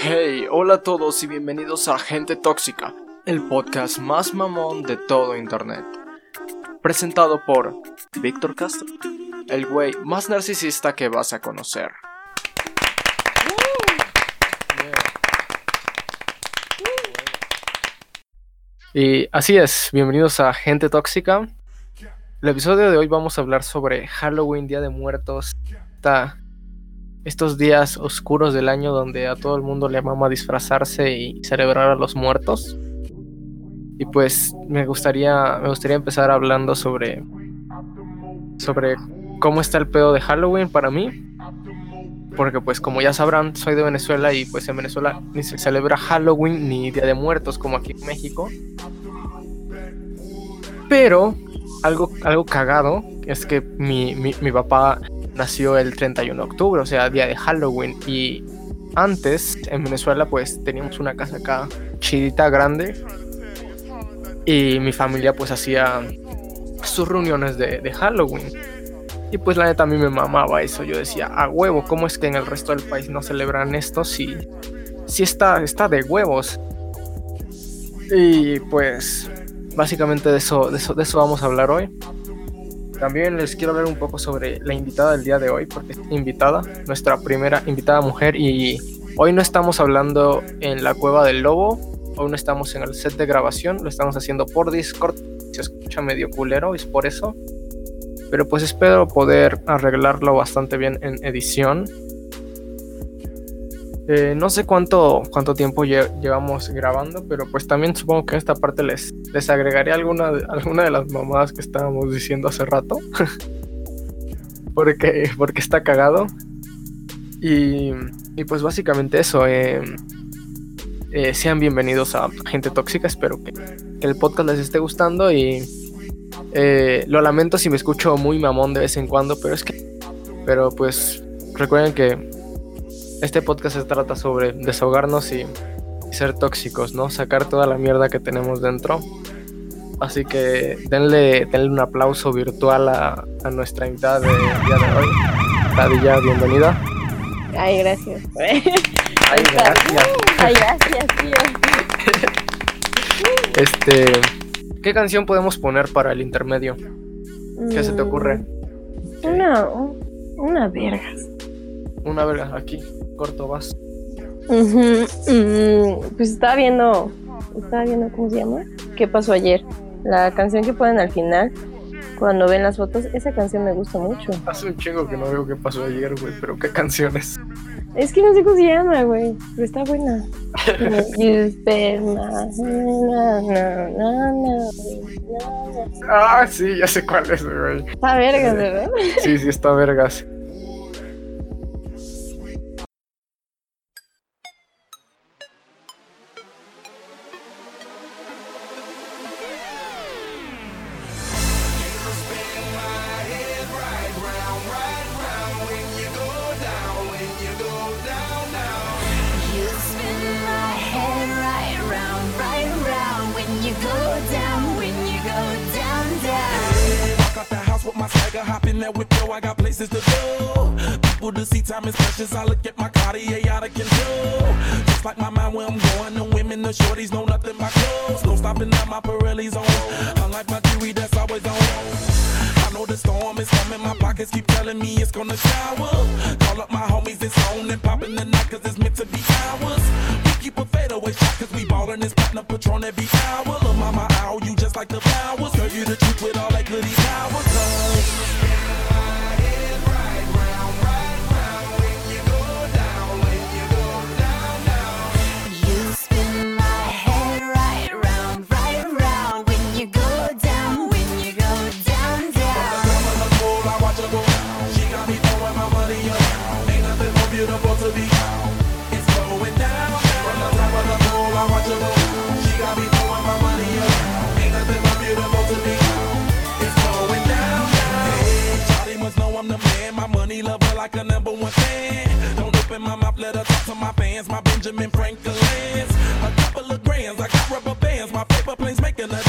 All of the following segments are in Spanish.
Hey, hola a todos y bienvenidos a Gente Tóxica, el podcast más mamón de todo Internet. Presentado por Víctor Castro, el güey más narcisista que vas a conocer. Y así es, bienvenidos a Gente Tóxica. El episodio de hoy vamos a hablar sobre Halloween, Día de Muertos. Está estos días oscuros del año donde a todo el mundo le mama disfrazarse y celebrar a los muertos. Y pues me gustaría, me gustaría empezar hablando sobre, sobre cómo está el pedo de Halloween para mí. Porque pues como ya sabrán, soy de Venezuela y pues en Venezuela ni se celebra Halloween ni Día de Muertos como aquí en México. Pero algo, algo cagado es que mi, mi, mi papá nació el 31 de octubre, o sea, día de Halloween. Y antes, en Venezuela, pues teníamos una casa acá chidita, grande. Y mi familia pues hacía sus reuniones de, de Halloween. Y pues la neta a mí me mamaba eso. Yo decía, a huevo, ¿cómo es que en el resto del país no celebran esto? Si, si está, está de huevos. Y pues básicamente eso, de eso, de eso vamos a hablar hoy. También les quiero hablar un poco sobre la invitada del día de hoy, porque es invitada, nuestra primera invitada mujer, y hoy no estamos hablando en la cueva del lobo, hoy no estamos en el set de grabación, lo estamos haciendo por Discord, se escucha medio culero, es por eso, pero pues espero poder arreglarlo bastante bien en edición. Eh, no sé cuánto, cuánto tiempo llevamos grabando, pero pues también supongo que en esta parte les, les agregaré alguna, alguna de las mamadas que estábamos diciendo hace rato. porque, porque está cagado. Y, y pues básicamente eso. Eh, eh, sean bienvenidos a Gente Tóxica. Espero que, que el podcast les esté gustando. Y lo lamento si me escucho muy mamón de vez en cuando, pero es que. Pero pues recuerden que este podcast se trata sobre desahogarnos y, ser tóxicos, ¿no? Sacar toda la mierda que tenemos dentro. Así que denle, denle un aplauso virtual a, nuestra invitada de día de hoy. Tadilla, bienvenida. Ay, gracias. Ay, gracias. Ay, gracias, tío. Este, ¿qué canción podemos poner para el intermedio? ¿Qué se te ocurre? Mm, una, una vergas. Una verga, aquí corto vas. Pues estaba viendo, estaba viendo, ¿cómo se llama? ¿Qué pasó ayer? La canción que ponen al final, cuando ven las fotos, esa canción me gusta mucho. Hace un chingo que no veo qué pasó ayer, güey, pero ¿qué canciones? Es que no sé cómo se llama, güey, pero está buena. ah, sí, ya sé cuál es, güey. Está vergas, ¿verdad? Sí, sí, está vergas. My Benjamin Franklin's. A couple of grands, I got rubber bands. My paper planes making a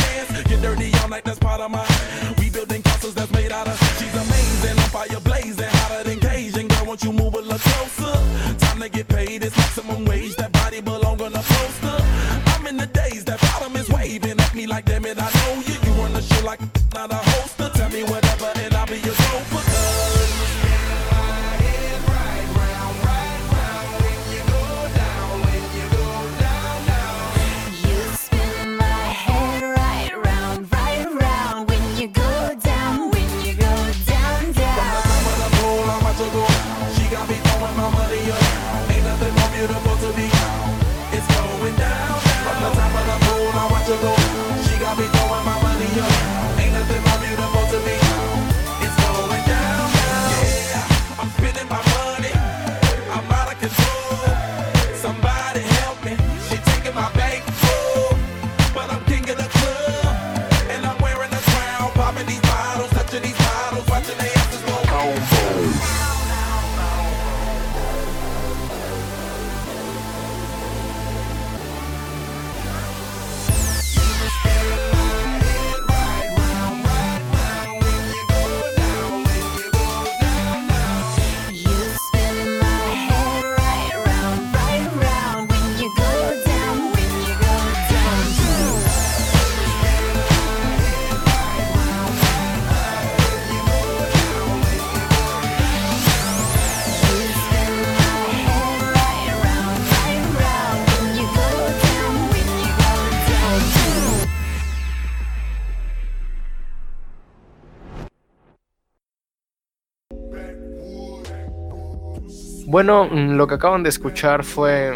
Bueno, mm, lo que acaban de escuchar fue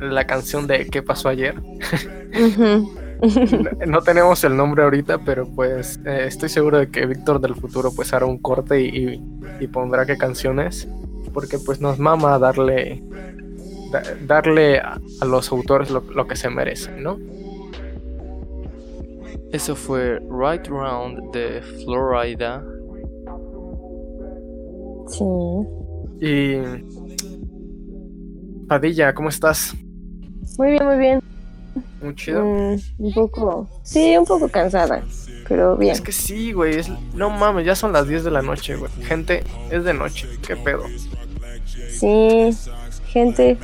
la canción de ¿Qué pasó ayer? No- No tenemos el nombre ahorita, pero pues eh, estoy seguro de que Víctor del futuro pues hará un corte y, y- y pondrá qué canciones, porque pues nos mama darle da- darle a, a los autores lo, lo que se merecen, ¿no? Eso fue Right Round de Florida. Sí. Y Padilla, ¿cómo estás? Muy bien, muy bien. Muy chido. Mm, un poco. Sí, un poco cansada. Pero bien. Es que sí, güey, es- no mames, ya son las 10 de la noche, güey. Gente, es de noche, qué pedo. Sí. Gente,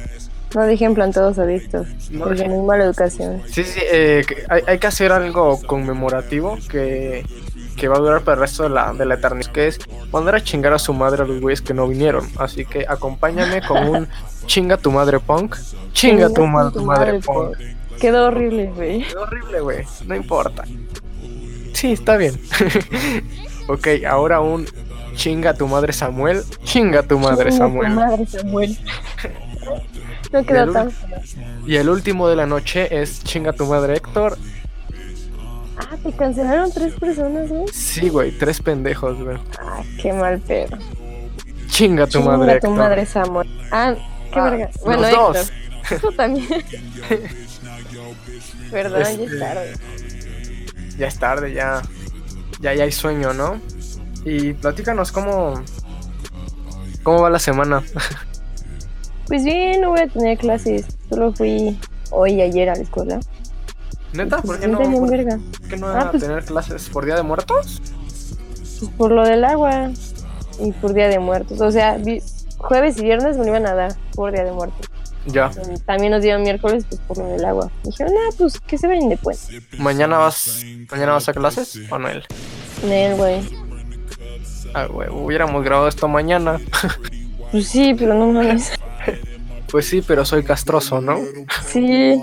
no dejen plantados adictos. No porque no hay mala educación. Sí, sí, eh, hay, hay que hacer algo conmemorativo que, que va a durar para el resto de la, de la eternidad, que es mandar a chingar a su madre a los güeyes que no vinieron. Así que acompáñame con un chinga tu madre punk, chinga tu, ma- tu madre punk. Quedó horrible, güey. Es horrible, güey, no importa. Sí, está bien. ok, ahora un chinga tu madre Samuel, chinga tu madre Chinga tu Samuel. madre, Samuel. no Y quedó el tan. Y el último de la noche es chinga tu madre Héctor. Ah, te cancelaron tres personas, güey. Sí, güey, tres pendejos, güey. Ah, qué mal pedo. Chinga tu Chinga madre tu Héctor. madre, Samuel. Ah, qué Ah, verga. Bueno, los Héctor. dos. También. Perdón, ya Este- es tarde. Ya es tarde, ya. Ya, ya hay sueño, ¿no? Y platícanos cómo. ¿Cómo va la semana? Pues bien, no voy a tener clases. Solo fui hoy y ayer a la escuela. ¿Neta? ¿Por qué no, un por qué no Ah, a pues- tener clases por Día de Muertos? Pues por lo del agua y por Día de Muertos. O sea, jueves y viernes me lo iban a dar por Día de Muertos. Ya. También nos dieron miércoles pues por lo del agua. Dijeron, ah, pues que se vayan después. ¿Mañana vas, ¿Mañana vas a clases? Manuel. Nel, güey. Ah, güey, hubiéramos grabado esto mañana. Pues sí, pero no mames. Pues sí, pero soy castroso, ¿no? Sí.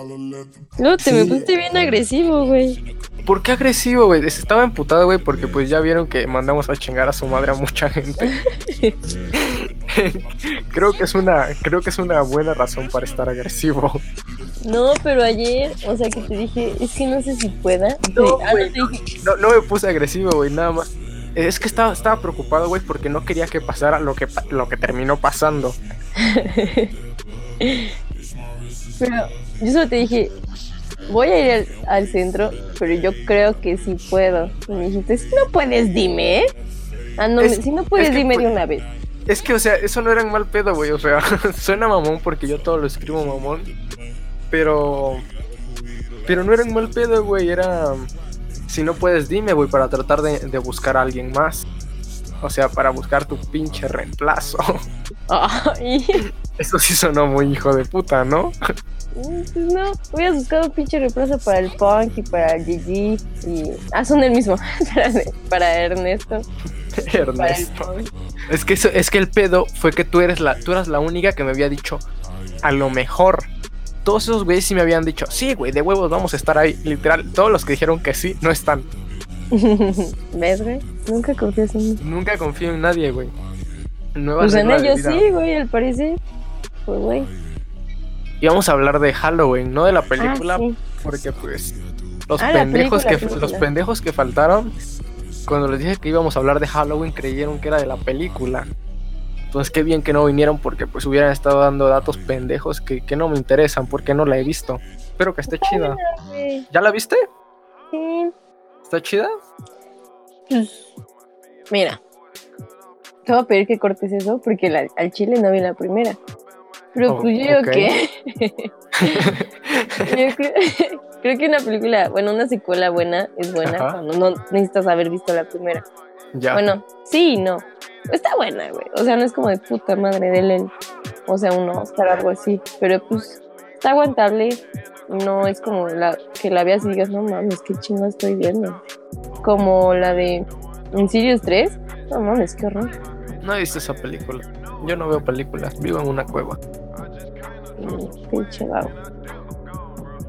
No, te me pusiste bien agresivo, güey. ¿Por qué agresivo, güey? Estaba emputado, güey, porque pues ya vieron que mandamos a chingar a su madre a mucha gente. creo que es una, creo que es una buena razón para estar agresivo. No, pero ayer, o sea que te dije, es que no sé si pueda. No, Ah, dije, No, no me puse agresivo, güey, nada más. Es que estaba, estaba preocupado, güey, porque no quería que pasara lo que, lo que terminó pasando. Pero yo solo te dije, voy a ir al, al centro, pero yo creo que sí puedo. Y me dijiste, si no puedes, dime. ¿eh? Ah, no, Es- si no puedes, es que dime de una vez. Es que, o sea, eso no era un mal pedo, güey. O sea, suena mamón porque yo todo lo escribo mamón. Pero. Pero no era un mal pedo, güey. Era. Si no puedes, dime, güey, para tratar de, de buscar a alguien más. O sea, para buscar tu pinche reemplazo. Ay, Eso sí sonó muy hijo de puta, ¿no? pues no, hubieras buscado un pinche reemplazo para el punk y para el GG. Y. Ah, son el mismo. para, Ernesto. Para el Ernesto. Es que, eso- es que el pedo fue que tú eres la, tú eras la única que me había dicho, a lo mejor. Todos esos güeyes sí me habían dicho, sí, güey, de huevos vamos a estar ahí. Literal, todos los que dijeron que sí, no están. ¿Ves, güey? Nunca confías en mí. Nunca confío en nadie, güey. Nueva Pues en ellos sí, güey, al parecer. Pues, güey. Y vamos a hablar de Halloween, no de la película, Ah, sí. porque pues los Ah, la pendejos película, que los película. pendejos que faltaron cuando les dije que íbamos a hablar de Halloween creyeron que era de la película. Entonces qué bien que no vinieron porque pues hubieran estado dando datos pendejos que, que no me interesan porque no la he visto. Espero que esté chida. ¿Ya la viste? Sí. ¿Está chida? Mira, te voy a pedir que cortes eso porque la- al chile no vi la primera. Pero Oh, pues yo ok. que. yo creo, creo que una película, bueno, una secuela buena es buena Ajá. cuando no necesitas haber visto la primera. Ya. Bueno, sí y no. Está buena, güey. O sea, no es como de puta madre de él. O sea, un Oscar o algo así. Pero pues está aguantable. No es como la que la veas y digas, no mames, qué chingo estoy viendo. Como la de Insidious 3. No mames, qué horror. No he visto esa película. Yo no veo películas, vivo en una cueva. Mm, Pinche vago.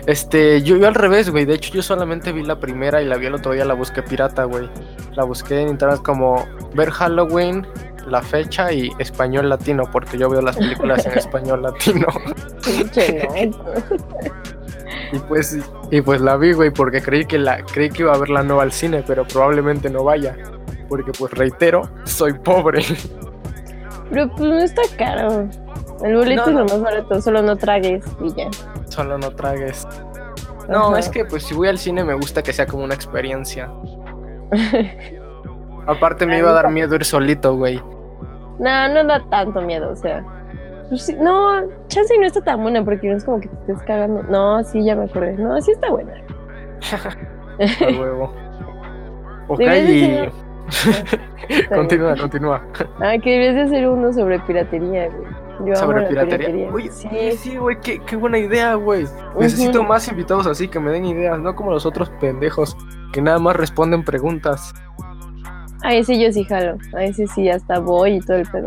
Este, yo, yo al revés, güey. De hecho, yo solamente vi la primera y la vi el otro día, la busqué pirata, güey. La busqué en internet como ver Halloween la fecha y español latino, porque yo veo las películas en español latino. Y pues, y pues la vi, güey, porque creí que la, creí que iba a verla no al cine, pero probablemente no vaya. Porque pues reitero, soy pobre. Pero pues no está caro. El boleto No, no. es lo más barato, solo no tragues y ya. Solo no tragues. No, Ajá. es que pues si voy al cine me gusta que sea como una experiencia. Aparte me iba a dar miedo ir solito, güey. No, no da tanto miedo, o sea. Pues no, chance no está tan buena porque no es como que te estés cagando. No, sí, ya me acordé. No, sí está buena. A huevo. Ok, y... continúa, continúa. Ah, que deberías de hacer uno sobre piratería, güey. Yo Sobre piratería. Oye, Sí, sí, sí, güey, qué, qué buena idea, güey. Necesito más invitados así que me den ideas, no como los otros pendejos que nada más responden preguntas. a ese yo sí jalo. A ese sí hasta voy y todo el pedo.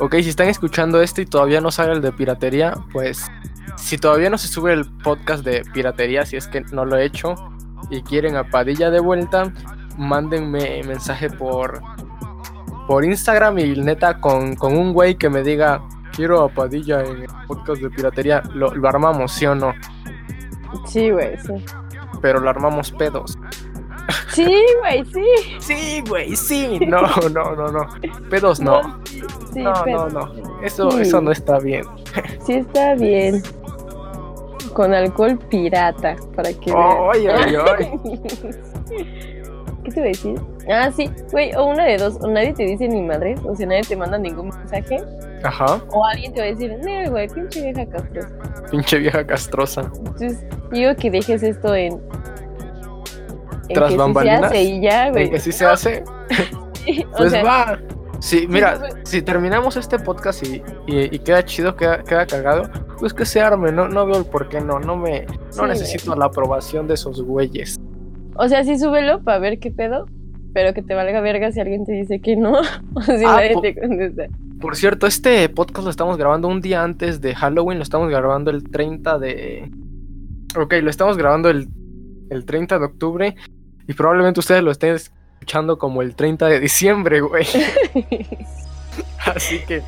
Ok, si están escuchando esto y todavía no sale el de piratería, pues si todavía no se sube el podcast de piratería, si es que no lo he hecho y quieren a Padilla de vuelta, mándenme mensaje por por Instagram y neta con, con un güey que me diga quiero a Padilla en el podcast de piratería, lo, lo armamos, sí o no, Sí, güey, sí. pero lo armamos pedos. Sí, güey, sí. Sí, güey, sí. No, no, no, no. Pedos no. Sí, No, no, no. Eso, Sí. eso no está bien. sí está bien. Con alcohol pirata, para que vean. Ay, ay, ay. ¿Qué te voy a decir? Ah, sí, güey, o una de dos, o nadie te dice ni madre, o sea, nadie te manda ningún mensaje, Ajá. o alguien te va a decir, no, güey, pinche vieja castrosa. Pinche vieja castrosa. Entonces, digo que dejes esto en. en ¿Tras que sí bambalinas? se hace y ya, güey. ¿En que sí se hace? Sí, o Pues sea, va. Sí, mira, si terminamos este podcast y, y- y queda chido, queda, queda cagado, pues que se arme, no, no veo el por qué no, no me, no Sí, necesito la aprobación de esos güeyes. O sea, sí súbelo para ver qué pedo, pero que te valga verga si alguien te dice que no, o si Ah, nadie po- te contesta. Por cierto, este podcast lo estamos grabando un día antes de Halloween, lo estamos grabando el 30 de... Ok, lo estamos grabando el, el 30 de octubre y probablemente ustedes lo estén escuchando como el 30 de diciembre, güey. Así que,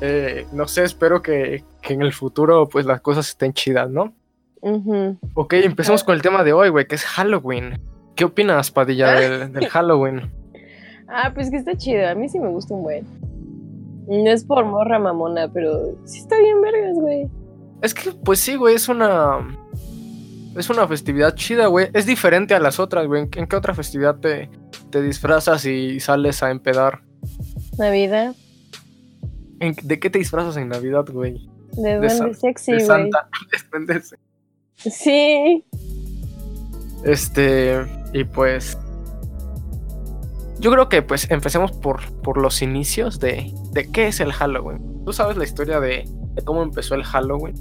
eh, no sé, espero que, que en el futuro pues las cosas estén chidas, ¿no? Ujú. Ok, empecemos con el tema de hoy, güey, que es Halloween. ¿Qué opinas, Padilla, del, del Halloween? Ah, pues que está chido, a mí sí me gusta un buen. No es por morra mamona, pero sí está bien vergas, güey. Es que, pues sí, güey, es una. Es una festividad chida, güey. Es diferente a las otras, güey. ¿En qué- ¿En qué otra festividad te, te disfrazas y sales a empedar? Navidad, ¿En- ¿De qué te disfrazas en Navidad, güey? de De duende sexy, de güey. Santa. Sí. Este. Y pues. Yo creo que pues empecemos por, por los inicios de, de qué es el Halloween. ¿Tú sabes la historia de, de cómo empezó el Halloween?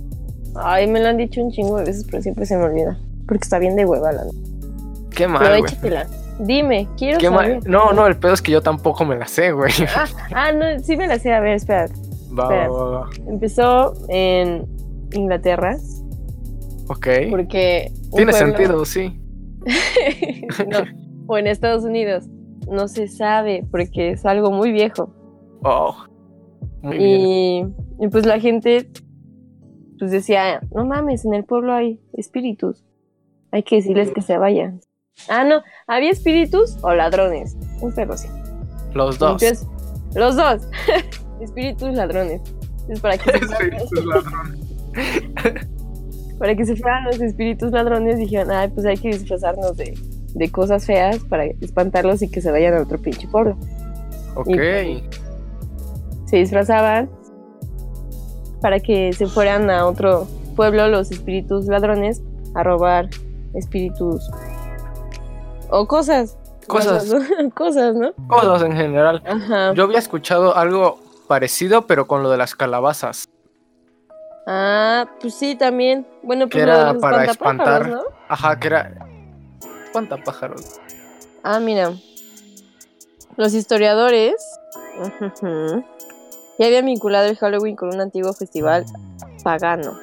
Ay, me lo han dicho un chingo de veces, pero siempre se me olvida. Porque está bien de hueva la Qué mal, güey. Dime, quiero Qué saber. No, no, el pedo es que yo tampoco me la sé, güey. Ah, ah, no, sí me la sé. A ver, espera. Va, Espera. va, va, va. Empezó en Inglaterra Ok. porque... Tiene pueblo- sentido, sí. no, o en Estados Unidos. No se sabe porque es algo muy viejo. Oh. Muy. Y, y pues la gente pues decía, no mames, en el pueblo hay espíritus. Hay que decirles que se vayan. Ah, no, había espíritus o ladrones. Un perro así. Los dos. Entonces, los dos. espíritus ladrones. Entonces, para que, Espíritus ladrones. Para que se fueran los espíritus ladrones, dijeron, ay, pues hay que disfrazarnos de, de cosas feas para espantarlos y que se vayan a otro pinche pueblo. Ok. se disfrazaban para que se fueran a otro pueblo los espíritus ladrones a robar espíritus o cosas. Cosas. ¿no? cosas, ¿no? Cosas en general. Ajá. Yo había escuchado algo parecido, pero con lo de las calabazas. Ah, pues sí, también. Bueno, pues era los para espantar. ¿no? Ajá, que era. Espantapájaros. Ah, mira. Los historiadores ya habían vinculado el Halloween con un antiguo festival pagano.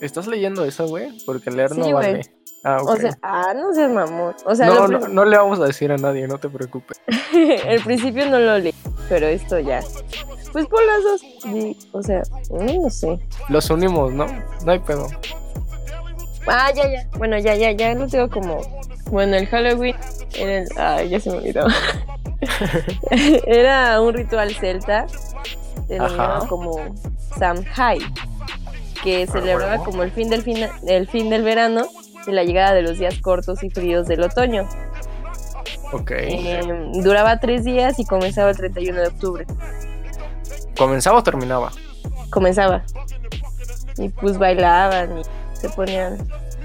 ¿Estás leyendo eso, güey? Porque leer no Sí, vale. Ah, ok. O sea, ah, no seas mamón. O sea, no, no, no le vamos a decir a nadie, no te preocupes. el principio no lo leí. pero esto ya. Pues por las dos. o sea, no, no sé. Los unimos, ¿no? No hay pedo. Ah, ya, ya. Bueno, ya, ya, ya lo tengo como. Bueno, el Halloween era el. Ay, ya se me olvidó. era un ritual celta denominado como Samhain, que celebraba huevo. como el fin del fin, el fin del verano y la llegada de los días cortos y fríos del otoño. Ok. Eh, duraba tres días y comenzaba el 31 de octubre. ¿Comenzaba o terminaba? Comenzaba. Y pues bailaban y se ponían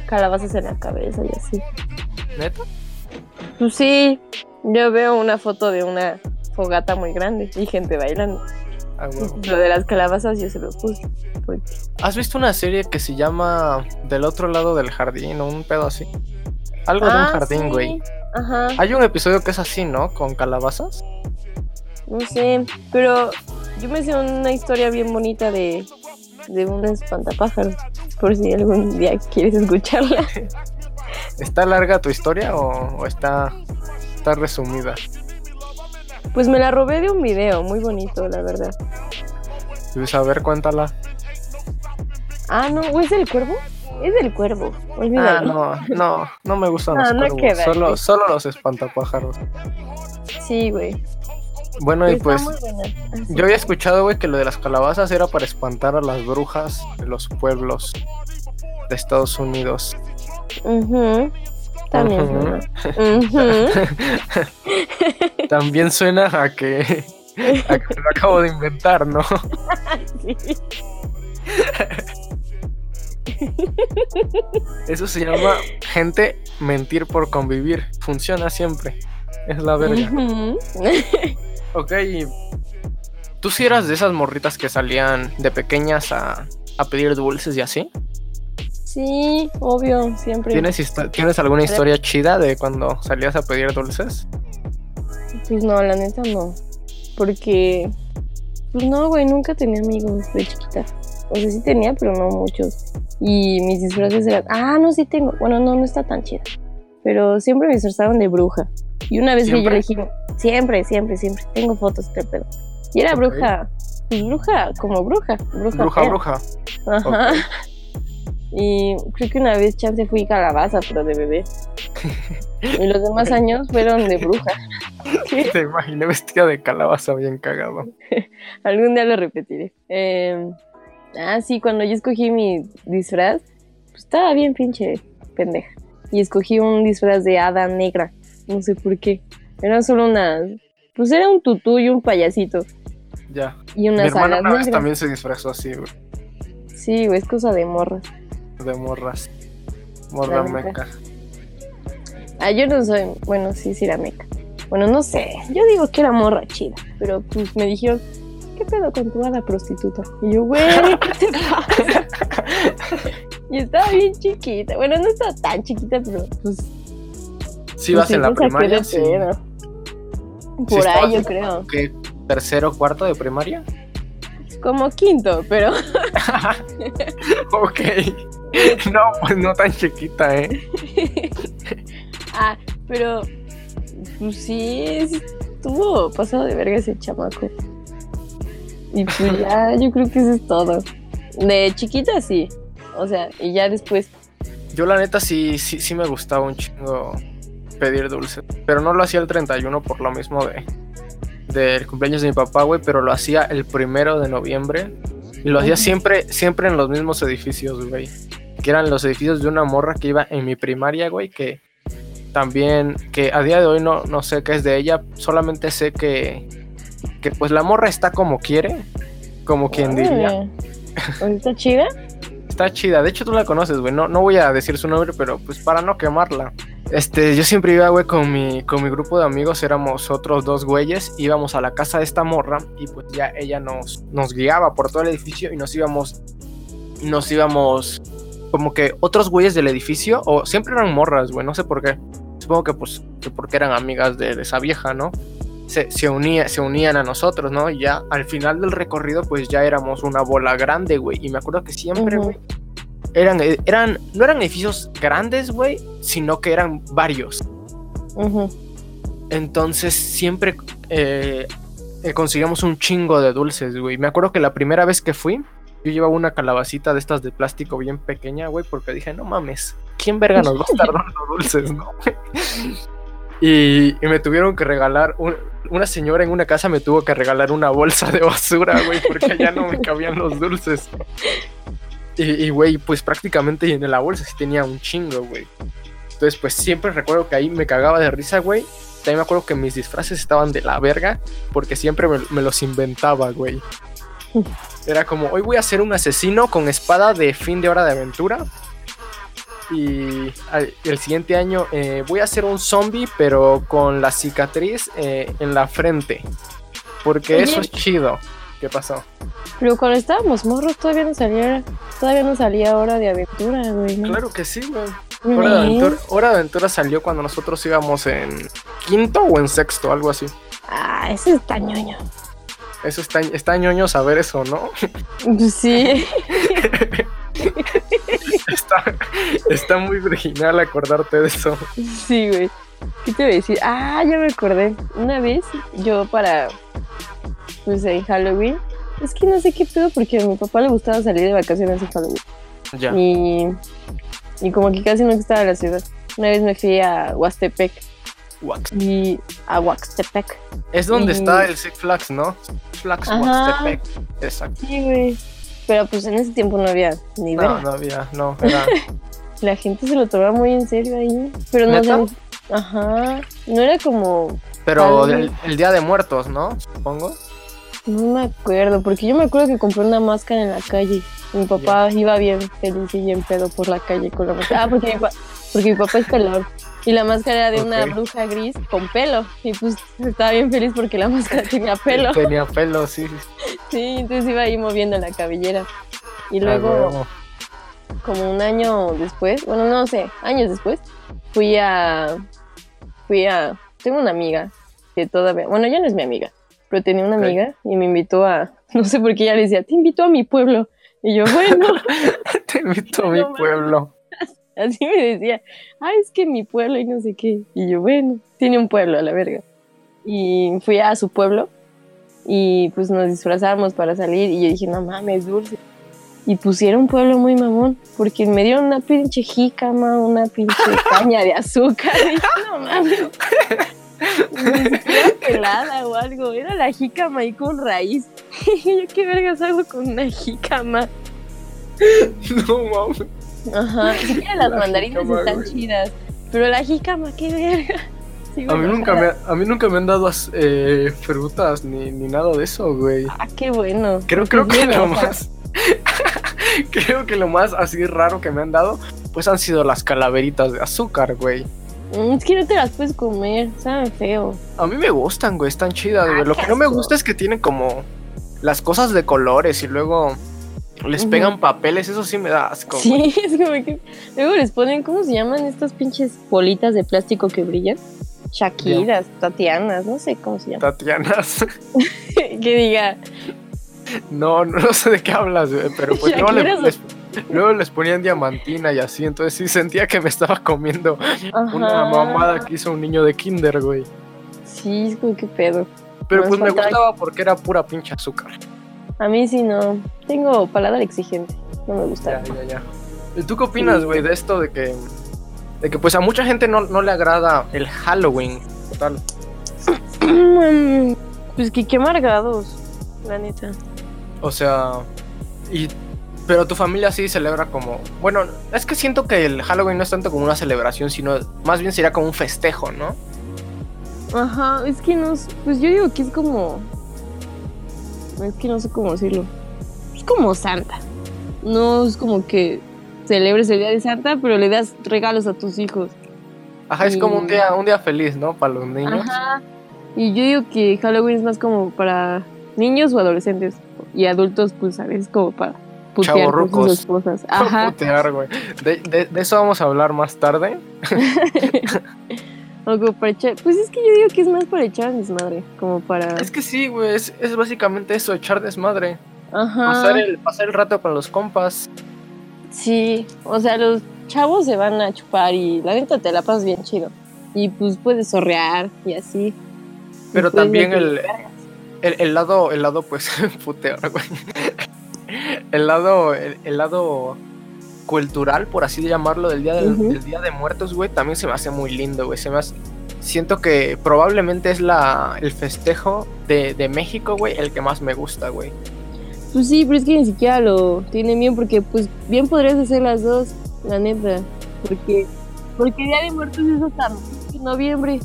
calabazas en la cabeza y así. ¿Neta? Pues sí, yo veo una foto de una fogata muy grande y gente bailando. Ah. Lo de las calabazas yo se lo puse. porque- ¿Has visto una serie que se llama Del otro lado del jardín o un pedo así? Algo de un Ah, jardín, sí. güey. Ajá, Hay un episodio que es así, ¿no? Con calabazas. No sé, pero yo me sé una historia bien bonita de, de un espantapájaros, por si algún día quieres escucharla. ¿Está larga tu historia o, o está, está resumida? Pues me la robé de un video, muy bonito, la verdad. Pues a ver, cuéntala. Ah, no, ¿o es del cuervo? Es del cuervo, Ah, olvídalo. no, no, no me gustan los Ah, no cuervos. solo, solo los espantapájaros. Sí, güey. Bueno, y pues yo había escuchado, güey, que lo de las calabazas era para espantar a las brujas de los pueblos de Estados Unidos. También suena a que, a que lo acabo de inventar, ¿no? Sí. Eso se llama gente mentir por convivir. Funciona siempre. Es la verga. Ok, ¿tú sí eras de esas morritas que salían de pequeñas a, a pedir dulces y así? Sí, obvio, siempre. ¿Tienes, ¿Tienes alguna historia chida de cuando salías a pedir dulces? Pues no, la neta no. Porque, pues no, güey, nunca tenía amigos de chiquita. O sea, sí tenía, pero no muchos. Y mis disfraces eran, ah, no, sí tengo. Bueno, no, no está tan chida. Pero siempre me disfrazaban de bruja. Y una vez que yo ¿Siempre? elegí, siempre, siempre, siempre. Tengo fotos de pedo. Y era bruja, pues bruja, como bruja. Bruja, Bruja, fea. bruja. Ajá. Y creo que una vez chance fui calabaza, pero de bebé. Y los demás años fueron de bruja. Te imaginé vestida de calabaza bien cagado. Algún día lo repetiré. Eh, ah, sí, cuando yo escogí mi disfraz, pues estaba bien pinche pendeja. Y escogí un disfraz de hada negra. No sé por qué. Era solo unas. Pues era un tutú y un payasito. Ya. Y Mi unas hermana alas una vez negras. también se disfrazó así, güey, Sí, güey, es cosa de morras. de morras. Morra meca. Ah, yo no soy. Bueno, sí, sí era meca. Bueno, no sé. Yo digo que era morra chida. Pero pues me dijeron, ¿qué pedo con tu hada prostituta? Y yo, güey, ¿qué te pasa? y estaba bien chiquita. Bueno, no estaba tan chiquita, pero pues. Sí, vas en la primaria, sí. Sí Por estabas ahí, yo creo. ¿Qué? ¿Tercero o cuarto de primaria? Como quinto, pero. ok. No, pues no tan chiquita, ¿eh? ah, pero. Pues sí, sí estuvo pasado de verga ese chamaco. Y pues ya, yo creo que eso es todo. De chiquita sí. O sea, y ya después. Yo la neta sí, sí, sí me gustaba un chingo pedir dulces. Pero no lo hacía el 31 por lo mismo de del cumpleaños de mi papá, güey, pero lo hacía el primero de noviembre. Y lo hacía siempre, siempre en los mismos edificios, güey. Que eran los edificios de una morra que iba en mi primaria, güey, que también, que a día de hoy no, no sé qué es de ella, solamente sé que, que pues la morra está como quiere, como quien diría. "Órale, ¿Está chida? Está chida, de hecho tú la conoces, güey. No, no voy a decir su nombre, pero pues para no quemarla. Este, yo siempre iba, güey, con mi, con mi grupo de amigos, éramos otros dos güeyes, íbamos a la casa de esta morra y pues ya ella nos, nos guiaba por todo el edificio y nos íbamos, nos íbamos, como que otros güeyes del edificio, o siempre eran morras, güey, no sé por qué. Supongo que pues, que porque eran amigas de, de esa vieja, ¿no? Se, se, unía, se unían a nosotros, ¿no? Y ya al final del recorrido, pues ya éramos una bola grande, güey. Y me acuerdo que siempre, güey, eran, eh, eran, no eran edificios grandes, güey, sino que eran varios. Entonces siempre, eh, eh, conseguíamos un chingo de dulces, güey. Me acuerdo que la primera vez que fui, yo llevaba una calabacita de estas de plástico bien pequeña, güey, porque dije, no mames, ¿quién verga nos va a estar dando dulces, no? y, y me tuvieron que regalar, un- una señora en una casa me tuvo que regalar una bolsa de basura, güey, porque ya no me cabían los dulces. Y, güey, pues prácticamente en la bolsa sí tenía un chingo, güey. Entonces, pues siempre recuerdo que ahí me cagaba de risa, güey. También me acuerdo que mis disfraces estaban de la verga, porque siempre me, me los inventaba, güey. Era como, hoy voy a ser un asesino con espada de fin de hora de aventura. Y al- el siguiente año eh, voy a ser un zombie, pero con la cicatriz eh, en la frente. Porque Oye. eso es chido. ¿Qué pasó? Pero cuando estábamos morros todavía no salía, todavía no salía hora de aventura, güey. ¿no? Claro que sí, güey. Hora de, aventura, Hora de Aventura salió cuando nosotros íbamos en quinto o en sexto, algo así. Ah, ese está ñoño. Eso está, está ñoño saber eso, ¿no? Sí. Está, está muy original acordarte de eso. Sí, güey. ¿Qué te voy a decir? Ah, ya me acordé. Una vez yo para, pues en Halloween, es que no sé qué pedo porque a mi papá le gustaba salir de vacaciones en Halloween. Ya. Y, y como que casi no estaba en la ciudad. Una vez me fui a Huastepec Wax. y a Huastepec. Es donde Y- está el Six Flags, ¿no? Flags. Huastepec. Exacto. Sí, güey. Pero pues en ese tiempo no había ni No, verga. no había, no, era. La gente se lo tomaba muy en serio ahí. Pero no ¿Neta? sé. Ajá. No era como. Pero el, el Día de Muertos, ¿no? Supongo. No me acuerdo. Porque yo me acuerdo que compré una máscara en la calle. Mi papá iba bien feliz y bien pedo por la calle con la máscara. Ah, porque mi, pa- porque mi papá es pelón. Y la máscara era de una bruja gris con pelo. Y pues estaba bien feliz porque la máscara tenía pelo. Tenía pelo, sí. sí. Entonces iba ahí moviendo la cabellera. Y luego. como un año después, bueno, no sé, años después, fui a, fui a, tengo una amiga que todavía, bueno, ya no es mi amiga, pero tenía una amiga y me invitó a, no sé por qué ella le decía, te invito a mi pueblo. Y yo, bueno, Te invito a mi No pueblo. Así me decía, ay, es que mi pueblo y no sé qué. Y yo, bueno, tiene un pueblo a la verga. Y fui a su pueblo y pues nos disfrazamos para salir y yo dije, no mames, dulce. Y pusieron un pueblo muy mamón, porque me dieron una pinche jícama, una pinche caña de azúcar. Y dije, no mames. Ni pelada o algo, era la jícama ahí con raíz. Y yo, ¿qué vergas hago con una jícama? No mames. Ajá, siquiera las La mandarinas jícama, están güey. chidas. Pero la jícama, qué verga. Sí, A mí, nunca me, a mí nunca me han dado eh, frutas ni, ni nada de eso, güey. Ah, qué bueno. Creo, creo que lo más. creo que lo más así raro que me han dado, pues han sido las calaveritas de azúcar, güey. Mm, Es que no te las puedes comer, saben feo. A mí me gustan, güey, están chidas, Ah, güey. Lo qué que no me gusta es que tienen como las cosas de colores y luego les pegan papeles, eso sí me da asco. Sí, es como que. Luego les ponen, ¿cómo se llaman estas pinches bolitas de plástico que brillan? Shakiras, Tatianas, no sé cómo se llama. Tatianas. que diga, No, no sé de qué hablas, güey, pero pues luego, les, luego les ponían diamantina y así, entonces sí sentía que me estaba comiendo una mamada que hizo un niño de kinder, güey. Sí, es como que pedo. Pero pues me faltaba- gustaba porque era pura pinche azúcar. A mí sí no. Tengo paladar exigente. No me gusta. Ya, ya, ya. ¿Y tú qué opinas, güey, de esto de que, de que pues a mucha gente no, no le agrada el Halloween? Total. Pues que qué amargados, la neta. O sea, y pero tu familia sí celebra como, bueno, es que siento que el Halloween no es tanto como una celebración, sino más bien sería como un festejo, ¿no? Ajá, es que no, s- pues yo digo que es como, es que no sé cómo decirlo, es como Santa, no es como que celebres el día de Santa, pero le das regalos a tus hijos. Ajá, es como un día, un día feliz, ¿no? Para los niños. Ajá. Y yo digo que Halloween es más como para niños o adolescentes y adultos, pues sabes, como para putear con sus esposas. Ajá. Putear, güey. De, de- de eso vamos a hablar más tarde. o como para echar, pues es que yo digo que es más para echar desmadre, como para, Es que sí, güey, es, es básicamente eso, echar desmadre. ajá. Pasar el, pasar el rato con los compas. Sí, o sea, los chavos se van a chupar y la neta te la pasas bien chido. Y pues puedes sorrear y así. Pero Y también el, el, el lado, el lado, pues, puteo, güey. El lado, el, el lado cultural, por así llamarlo, del día, del, Ujú. del día de muertos, güey, también se me hace muy lindo, güey. Se me hace- Siento que probablemente es la, el festejo de, de México, güey, el que más me gusta, güey. Pues sí, pero es que ni siquiera lo tienen bien porque pues bien podrías hacer las dos, la neta. Porque, porque Día de Muertos es hasta noviembre.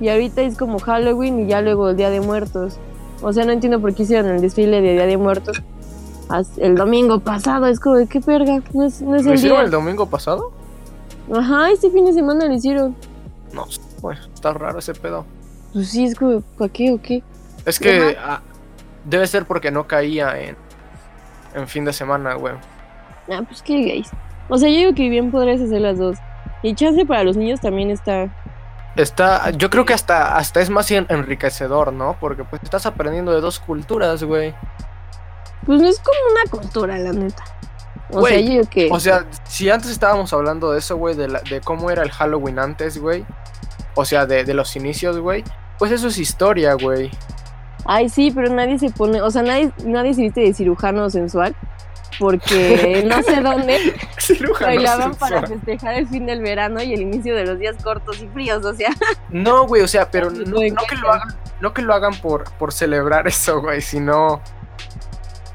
Y ahorita es como Halloween y ya luego el Día de Muertos. O sea, no entiendo por qué hicieron el desfile de Día de Muertos el domingo pasado. Es como, de, ¿qué verga? No es, no es ¿Lo el hicieron día. el domingo pasado? Ajá, este fin de semana lo hicieron. No, güey, está raro ese pedo. Pues sí, es como, ¿para qué o qué? Es que ah, debe ser porque no caía en, en fin de semana, güey. Ah, pues qué gays. O sea, yo digo que bien podrías hacer las dos. Y chance para los niños también está. Está, yo creo que hasta, hasta es más en- enriquecedor, ¿no? Porque pues estás aprendiendo de dos culturas, güey. Pues no es como una cultura, la neta. O sea, yo que. O sea, si antes estábamos hablando de eso, güey, de, de cómo era el Halloween antes, güey. O sea, de, de los inicios, güey. Pues eso es historia, güey. Ay, sí, pero nadie se pone. O sea, nadie, nadie se viste de cirujano sensual. Porque no sé dónde Cirujano bailaban para festejar el fin del verano y el inicio de los días cortos y fríos. O sea, No, güey, o sea, pero no que lo hagan, no que lo hagan por, por celebrar eso, güey, sino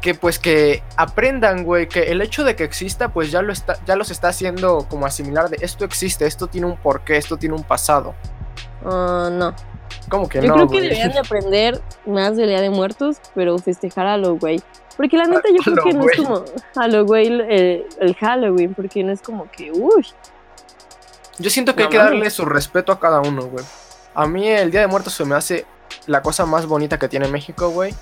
que pues que aprendan, güey, que el hecho de que exista, pues ya lo está, ya los está haciendo como asimilar de esto existe, esto tiene un porqué, esto tiene un pasado. ah, no. ¿Cómo que Yo no, creo que deberían de aprender más del Día de Muertos, pero festejar a lo güey. Porque la neta, yo A creo que no es como a lo güey el, el Halloween, porque no es como que, uy. Yo siento que No hay que darle su respeto a cada uno, güey. A mí el Día de Muertos se me hace la cosa más bonita que tiene México, güey.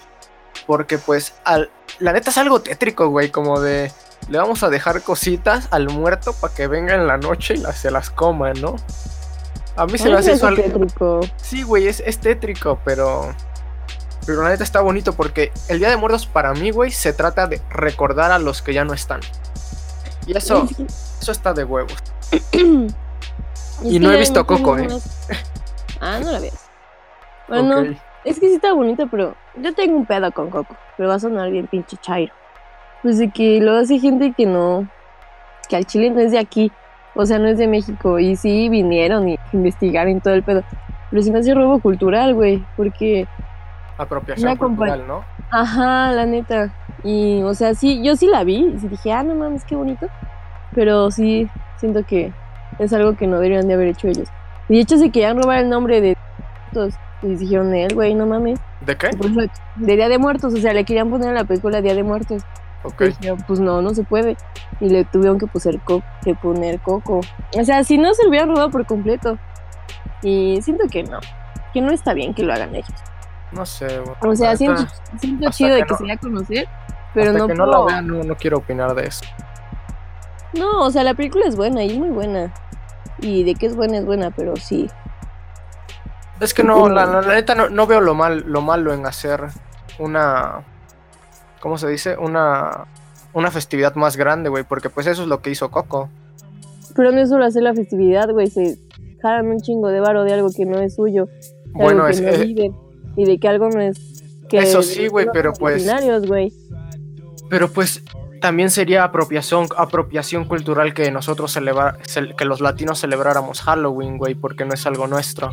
Porque pues, al, la neta es algo tétrico, güey, como de... Le vamos a dejar cositas al muerto para que venga en la noche y las- se las coma, ¿no? A mí se me hace eso algo... tétrico. Sí, güey, es, es tétrico, pero... Pero la neta está bonito porque el Día de Muertos para mí, güey, se trata de recordar a los que ya no están. Y eso, eso está de huevos. Y no he visto Coco, ¿eh? Ah, no la veas. Bueno. Es que sí está bonita, pero yo tengo un pedo con Coco, pero va a sonar bien pinche chairo. Pues de que lo hace gente que no, que al chile no es de aquí, o sea, no es de México, y sí vinieron y investigaron todo el pedo. Pero sí me hace robo cultural, güey, porque Apropiación cultural, ¿no? Ajá, la neta. Y, o sea, sí, yo sí la vi y dije, ah, no mames, qué bonito. Pero sí, siento que es algo que no deberían de haber hecho ellos. Y de hecho se querían robar el nombre de todos. Y dijeron, él, güey, no mames. ¿De qué? De Día de Muertos, o sea, le querían poner a la película Día de Muertos. Ok. Y dijeron, pues no, no se puede. Y le tuvieron que, poner co- que poner coco. O sea, si no se lo hubieran robado por completo. Y siento que no. Que no está bien que lo hagan ellos. No sé, güey. O sea, siento, siento chido de que no- se dé a conocer, pero hasta no que no puedo- la vean, no, no quiero opinar de eso. No, o sea, la película es buena y es muy buena. Y de que es buena, es buena, pero sí. Es que no, la, la- neta no, no veo lo mal, lo malo en hacer una. ¿Cómo se dice? Una. Una festividad más grande, güey. Porque pues eso es lo que hizo Coco. Pero no es solo hacer la festividad, güey. Se jalan un chingo de varo de algo que no es suyo. de Bueno, algo que es, no eh, viven, y de que algo no es. Que Eso sí, güey, pero pues- güey. pero pues también sería apropiación, apropiación cultural que nosotros celebrar, cel- que los latinos celebráramos Halloween, güey, porque no es algo nuestro.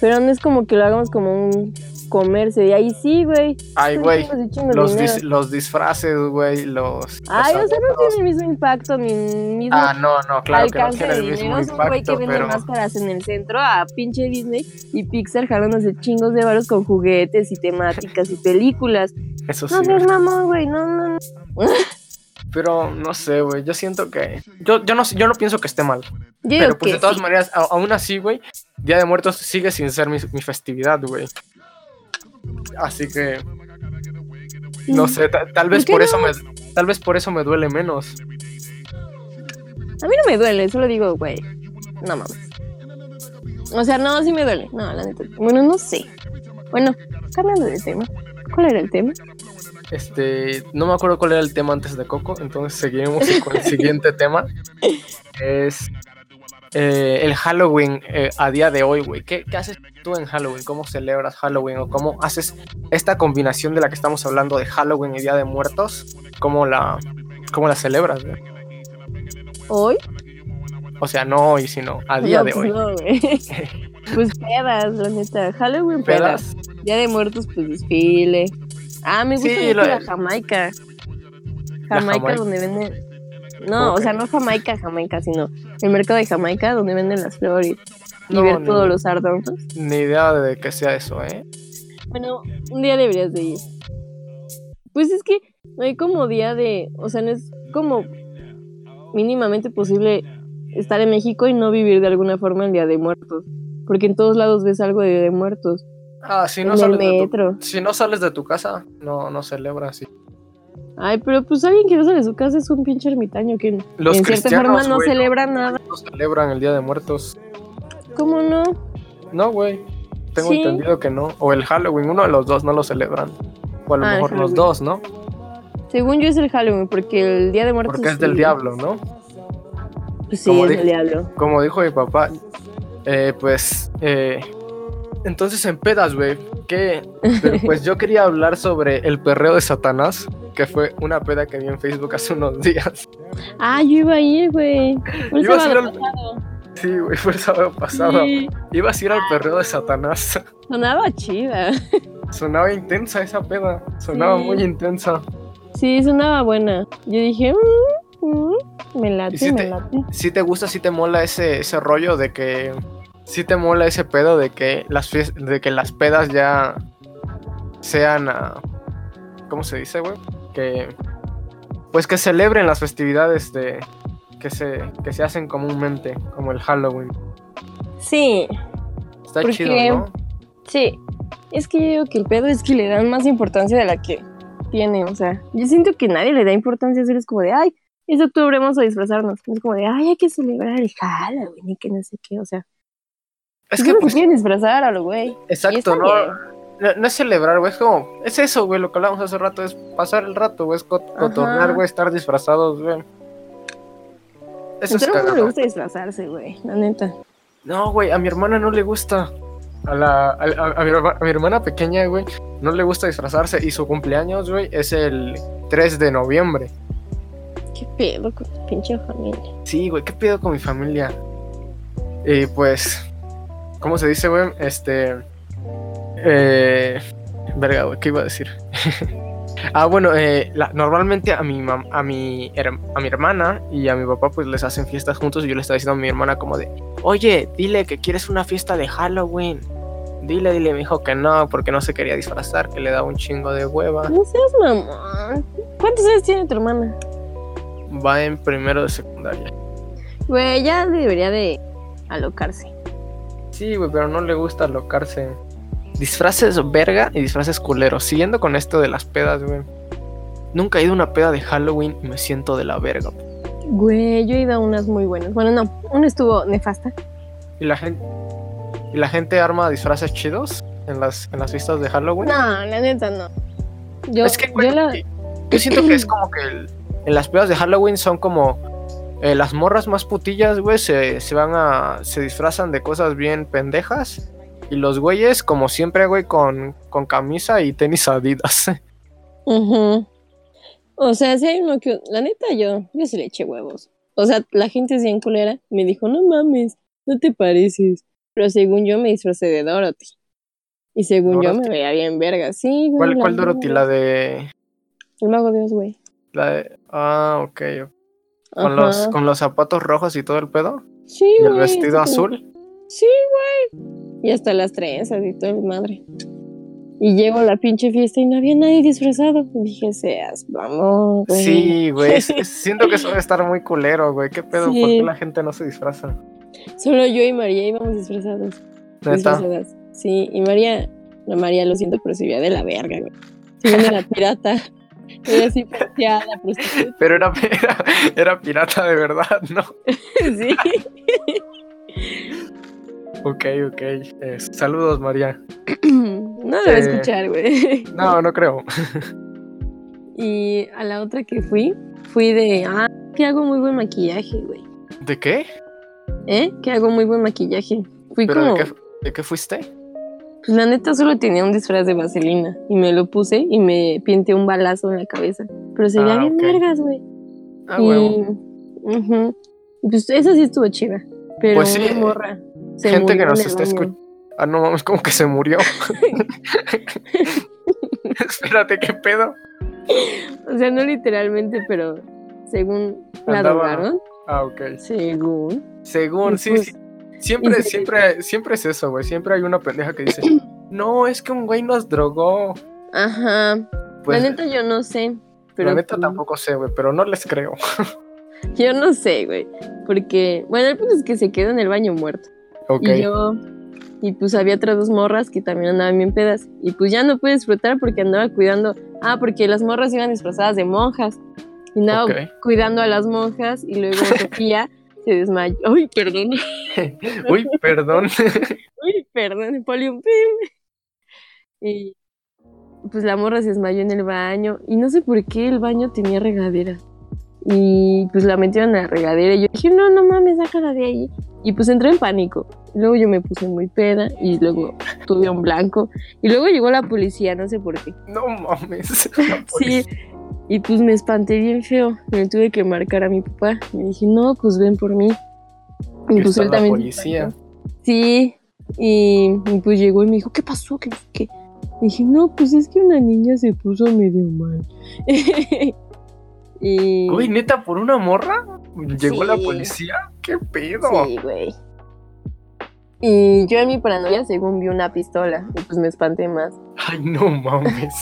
Pero no es como que lo hagamos como un comercio. Y ahí sí, güey. Ay, güey. Los, dis- los disfraces, güey, los. Ay, los o sea, no tiene el mismo impacto ni mismo Ah, no, no, claro que no alcance tiene de el mismo. Es un güey que impacto, vende pero. máscaras en el centro a pinche Disney y Pixar jalándose chingos de varos con juguetes y temáticas y películas. Eso No sí. seas mamón, güey, no, no, no. Pero no sé, güey. Yo siento que. Yo, yo, no, yo no pienso que esté mal. Yo Pero pues que de todas sí. maneras, aún así, güey, Día de Muertos sigue sin ser mi, mi festividad, güey. Así que. No sé, ta- tal vez ¿Por eso me. Tal vez por eso me duele menos. A mí no me duele, solo digo, güey, no mames. O sea, no, sí me duele. No, la neta. Bueno, no sé. Bueno, cambiando de tema. ¿Cuál era el tema? Este. No me acuerdo cuál era el tema antes de Coco. Entonces seguimos con el siguiente tema. Es. Eh, el Halloween eh, a día de hoy, güey. ¿Qué, qué haces tú en Halloween? ¿Cómo celebras Halloween? ¿O cómo haces esta combinación de la que estamos hablando de Halloween y Día de Muertos? ¿Cómo la, cómo la celebras, güey? ¿Hoy? O sea, no hoy, sino a día No, de pues hoy. no, pues pedas, la neta. Halloween pedas. ¿Pedas? Día de muertos, pues desfile. Ah, me gusta Sí, mucho la Jamaica. La Jamaica Jamaica. donde venden. No, o sea, no Jamaica, Jamaica, sino el mercado de Jamaica donde venden las flores y No, ver ni- todos los ardontos. Ni idea de que sea eso, ¿eh? Bueno, un día deberías de ir. Pues es que no hay como día de, o sea, no es como mínimamente posible estar en México y no vivir de alguna forma el Día de Muertos, porque en todos lados ves algo de Día de Muertos. Ah, si no, en el sales de tu, metro. si no sales de tu casa, no, no celebras. sí. Ay, pero pues alguien que no sale de su casa es un pinche ermitaño que Los en cierta forma no güey, celebra nada. No celebran el Día de Muertos. ¿Cómo no? No, güey. Tengo Sí. entendido que no. O el Halloween, uno de los dos no lo celebran. O a lo Ah, mejor los dos, ¿no? Según yo es el Halloween, porque el Día de Muertos... Porque es del sí. diablo, ¿no? Pues sí, Como es del diablo. Como dijo mi papá, eh, pues, eh, entonces en pedas, güey, que, pero, pues yo quería hablar sobre el perreo de Satanás, que fue una peda que vi en Facebook hace unos días. Ah, yo iba a ir, güey. Ibas a ir al- pasado. Sí, güey, fue el sábado pasado. Sí, Ibas a ir al perreo de Satanás. sonaba chida. Sonaba intensa esa peda, sonaba Sí. muy intensa. Sí, sonaba buena. Yo dije, mm, mm, me late, ¿Y si me te- late. Si te gusta, si te mola ese, ese rollo de que, si te mola ese pedo de que las de que las pedas ya sean, ah, ¿cómo se dice, güey? Que, pues que celebren las festividades de que se, que se hacen comúnmente, como el Halloween. Sí, Está Porque- chido, ¿no? sí. Es que yo digo que el pedo es que le dan más importancia de la que tiene. O sea, yo siento que nadie le da importancia a hacer es como de, ay, es octubre, vamos a disfrazarnos. Es como de, ay, hay que celebrar el Halloween y que no sé qué. O sea, Es que, pues, quieren disfrazar a lo güey. Exacto, ¿no? bien. No, no es celebrar, güey, es como, es eso, güey, lo que hablamos hace rato, es pasar el rato, güey, es co- cotorrear, güey, estar disfrazados, güey. Eso A es mundo le gusta disfrazarse, güey, la neta. No, güey, a mi hermana no le gusta. A, la, a, a- a mi, a mi hermana pequeña, güey, no le gusta disfrazarse y su cumpleaños, güey, es el 3 de noviembre. ¿Qué pedo con tu pinche familia? Sí, güey, ¿qué pido con mi familia? Y pues, ¿cómo se dice, güey? Este... Eh... Verga, güey, ¿qué iba a decir? ah, bueno, eh, la- normalmente a mi, mam- a, mi, a mi hermana y a mi papá pues les hacen fiestas juntos y yo le estaba diciendo a mi hermana como de, oye, dile que quieres una fiesta de Halloween. Dile, dile, me dijo que no, porque no se quería disfrazar, que le daba un chingo de hueva. No seas mamón. ¿Cuántos años tiene tu hermana? Va en primero de secundaria. Güey, ya debería de alocarse. Sí, güey, pero no le gusta alocarse. Disfraces verga y disfraces culeros. Siguiendo con esto de las pedas, güey. Nunca he ido a una peda de Halloween y me siento de la verga. Güey, yo he ido a unas muy buenas. Bueno, no, una estuvo nefasta. Y la gente. Y la gente arma disfraces chidos en las, en las fiestas de Halloween. No, la neta no. Yo, es que, güey, yo la... yo siento que es como que el- en las pedas de Halloween son como. eh, las morras más putillas, güey, se, se van a. se disfrazan de cosas bien pendejas. Y los güeyes, como siempre, güey, con, con camisa y tenis adidas. Ujú. O sea, si hay uno que... La neta, yo, yo sí le eché huevos. O sea, la gente es bien culera. Me dijo, no mames, no te pareces. Pero según yo me disfracé de Dorothy. Y según yo me veía bien verga. Sí, güey. ¿Cuál, cuál Dorothy? verga. La de. El mago de Dios, güey. La de. Ah, ok. Con los, con los zapatos rojos y todo el pedo. Sí, Y el güey, vestido azul. Sí, güey. Y hasta las trenzas y todo el madre. Y llego a la pinche fiesta y no había nadie disfrazado. Y dije, seas, vamos, güey. Sí, güey. siento que eso debe estar muy culero, güey. ¿Qué pedo? ¿Por Sí. qué la gente no se disfraza? Solo yo y María íbamos disfrazados. Neta. Disfrazadas. Sí, y María, no, María, lo siento, pero se veía de la verga, güey. Se veía de la pirata. Era así paseada, prostituta. Pero era, era, era pirata de verdad, ¿no? Sí. Ok, ok. eh, saludos, María. No lo voy a Eh. escuchar, güey. No, no creo. Y a la otra que fui, fui de, ah, que hago muy buen maquillaje, güey. ¿De qué? ¿Eh? Que hago muy buen maquillaje. Fui ¿Pero como. de, qué, de qué fuiste? Pues la neta solo tenía un disfraz de vaselina. Y me lo puse y me pinté un balazo en la cabeza. Pero se veía Ah, bien ok. vergas, güey. Ah, y, huevo. pues esa sí estuvo chida. Pero Pues sí, morra. Se gente que nos está escuchando. Ah, no mames, como que se murió. Espérate, ¿qué pedo? O sea, no literalmente, pero según la Andaba- drogaron. Ah, ok. Según. Según, sí, pues- sí. Siempre, siempre, siempre es eso, güey. Siempre hay una pendeja que dice, no, es que un güey nos drogó. Ajá. Pues, la neta yo no sé. Pero la neta pues, tampoco sé, güey, pero no les creo. Yo no sé, güey. Porque, bueno, el punto es que se quedó en el baño muerto. Y yo, y pues había otras dos morras que también andaban bien pedas. Y pues ya no pude disfrutar porque andaba cuidando. Ah, porque las morras iban disfrazadas de monjas. Y andaba cuidando a las monjas. Y luego Sofía se desmayó. Uy, perdón. Uy, perdón. Uy, perdón. Y pues la morra se desmayó en el baño. Y no sé por qué el baño tenía regadera. Y pues la metieron a la regadera. Y yo dije, no, no mames, sácala de ahí. Y pues entré en pánico. Luego yo me puse muy peda. Y luego tuve un blanco. Y luego llegó la policía, no sé por qué. No mames. Sí. Y pues me espanté bien feo. Me tuve que marcar a mi papá. Me dije, no, pues ven por mí. Y pues él también. policía. Sí. Y, y pues llegó y me dijo, ¿qué pasó? ¿Qué? qué? Y dije, no, pues es que una niña se puso medio mal. y. Güey, neta, por una morra llegó la policía. ¿Qué pedo? Sí, güey. Y yo en mi paranoia, según vi una pistola, y pues me espanté más. Ay, no mames.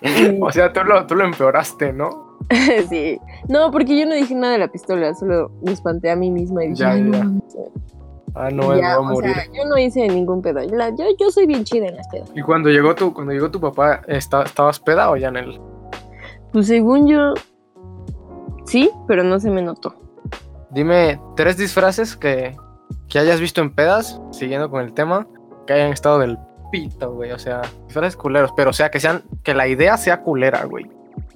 Y- O sea, tú lo, tú lo empeoraste, ¿no? sí. No, porque yo no dije nada de la pistola, solo me espanté a mí misma y dije, Ya, "Ay, no ya. mames". Ah, no, él Ya, va a o morir. sea, yo no hice ningún pedo. Yo, la- yo, yo soy bien chida en las pedas. Y cuando llegó tu, cuando llegó tu papá, ¿está- ¿estabas peda o ya en el? Pues según yo, sí, pero no se me notó. Dime tres disfraces que, que hayas visto en pedas, siguiendo con el tema, que hayan estado del pito, güey. O sea, disfraces culeros, pero o sea, que sean, que la idea sea culera, güey.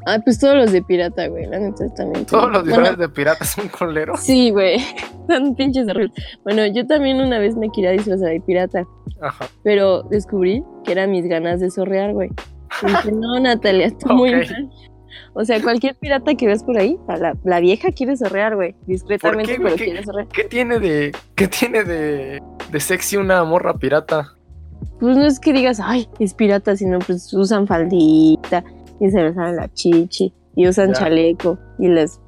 Ah, pues todos los de pirata, güey, la neta también. Todos los Bueno, disfraces de piratas son culeros. Sí, güey, son pinches horribles. Bueno, yo también una vez me quería disfrazar de pirata, Ajá. pero descubrí que eran mis ganas de sorrear, güey. Y dije, no, Natalia, está muy mal. O sea, cualquier pirata que ves por ahí, la, la vieja quiere sorrear, güey. Discretamente, ¿Por qué, pero ¿Qué- quiere. ¿Qué tiene de, qué tiene de, de sexy una morra pirata? Pues no es que digas, ay, es pirata, sino pues usan faldita y se besan la chichi y usan Ya. chaleco y les...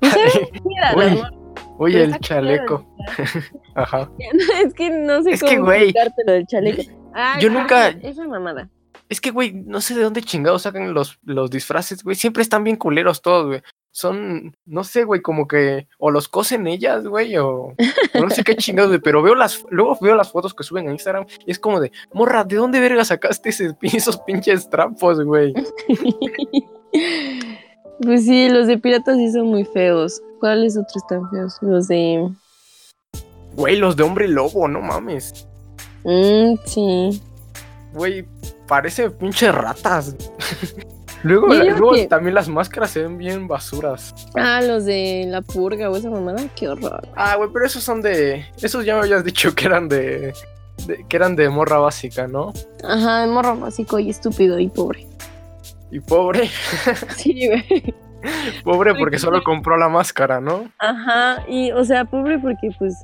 Pues, mira, Uy, el chaleco. Ajá. es que no sé Es que, cómo güey, explicarte lo del chaleco. Ah, yo ah, nunca- Esa mamada. Es que, güey, no sé de dónde chingados sacan los, los disfraces, güey. Siempre están bien culeros todos, güey. Son, no sé, güey, como que o los cosen ellas, güey, o, o no sé qué chingados, güey. Pero veo las, luego veo las fotos que suben a Instagram y es como de, morra, ¿de dónde verga sacaste ese, esos pinches trapos, güey? Pues sí, los de piratas sí son muy feos. ¿Cuáles otros están feos? Los de... Güey, los de hombre lobo, no mames. Mm, sí. Güey, parece pinches ratas. luego, que- también las máscaras se ven bien basuras. Ah, los de la purga o esa mamada. Qué horror. Ah, güey, pero esos son de. Esos ya me habías dicho que eran de. de- que eran de morra básica, ¿no? Ajá, morro básico y estúpido y pobre. Y pobre, Sí, güey. pobre porque solo compró la máscara, ¿no? Ajá, y o sea, pobre porque pues,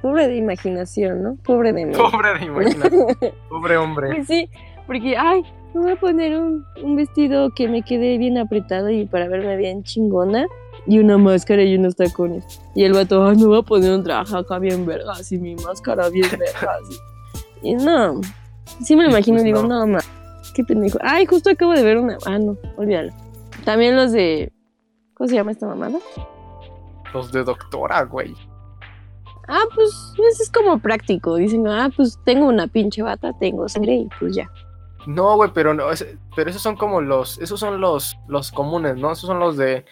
pobre de imaginación, ¿no? Pobre de mí. Pobre de imaginación. Pobre hombre. Pues sí, porque, ay, me voy a poner un, un vestido que me quede bien apretado y para verme bien chingona. Y una máscara y unos tacones. Y el vato, ay, me voy a poner un traje acá bien vergas y mi máscara bien vergas. Y no, sí me lo imagino pues y digo, no. no, más. Qué pendejo. Ay, justo acabo de ver una. Ah, no, olvídalo. También los de. ¿Cómo se llama esta mamada? Los de doctora, güey. Ah, pues eso es como práctico. Dicen, ah, pues tengo una pinche bata, tengo sangre y pues ya. No, güey, pero no, ese- pero esos son como los, esos son los, los comunes, ¿no? Esos son los de,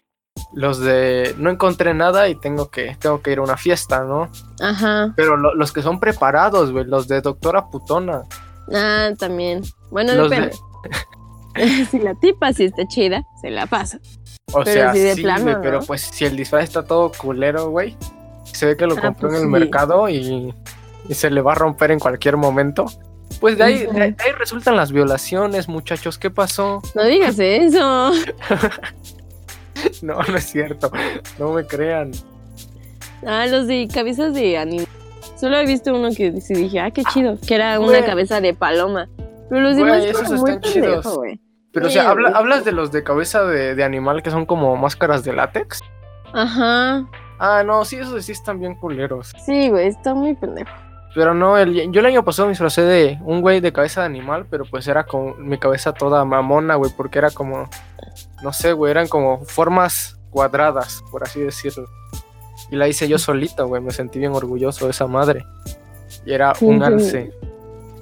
los de, no encontré nada y tengo que, tengo que ir a una fiesta, ¿no? Ajá. Pero lo- los que son preparados, güey, los de doctora putona. Ah, también. Bueno, Los depende. si la tipa sí está chida, se la pasa. O Pero sea, si de sí, plano, pero pues si el disfraz está todo culero, güey. Se ve que lo Ah, compró pues en el sí. mercado y, y se le va a romper en cualquier momento. Pues de ahí, de ahí- resultan las violaciones, muchachos. ¿Qué pasó? No digas eso. No, no es cierto. No me crean. Ah, los de cabezas de anime. Solo he visto uno que sí dije, ah, qué chido, que era una cabeza de paloma. Pero los demás esos como muy están pendejo, chidos. güey. Pero, o sea, habla- hablas de los de cabeza de, de animal que son como máscaras de látex. Ajá. Ah, no, sí, esos sí están bien culeros. Sí, güey, está muy pendejo. Pero no, el, yo el año pasado me disfracé de un güey de cabeza de animal, pero pues era con mi cabeza toda mamona, güey, porque era como, no sé, güey, eran como formas cuadradas, por así decirlo. Y la hice yo solito, güey, me sentí bien orgulloso de esa madre. Y era un alce.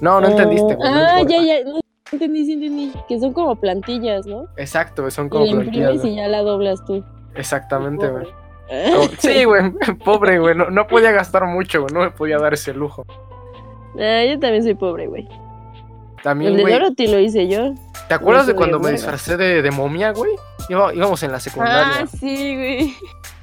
No, no entendiste, güey. no Ah, importa. ya, ya. No, entendí, sí entendí. Que son como plantillas, ¿no? Exacto, son Y como imprimes plantillas, y ya la doblas tú. Exactamente, güey. Sí, güey, pobre, güey, no, no podía gastar mucho, güey, no me podía dar ese lujo. Ah, yo también soy pobre, güey. También, El de Dorothy lo hice yo. ¿te acuerdas de cuando me disfracé de, de momia, güey? Iba- íbamos en la secundaria. Ah, sí, güey.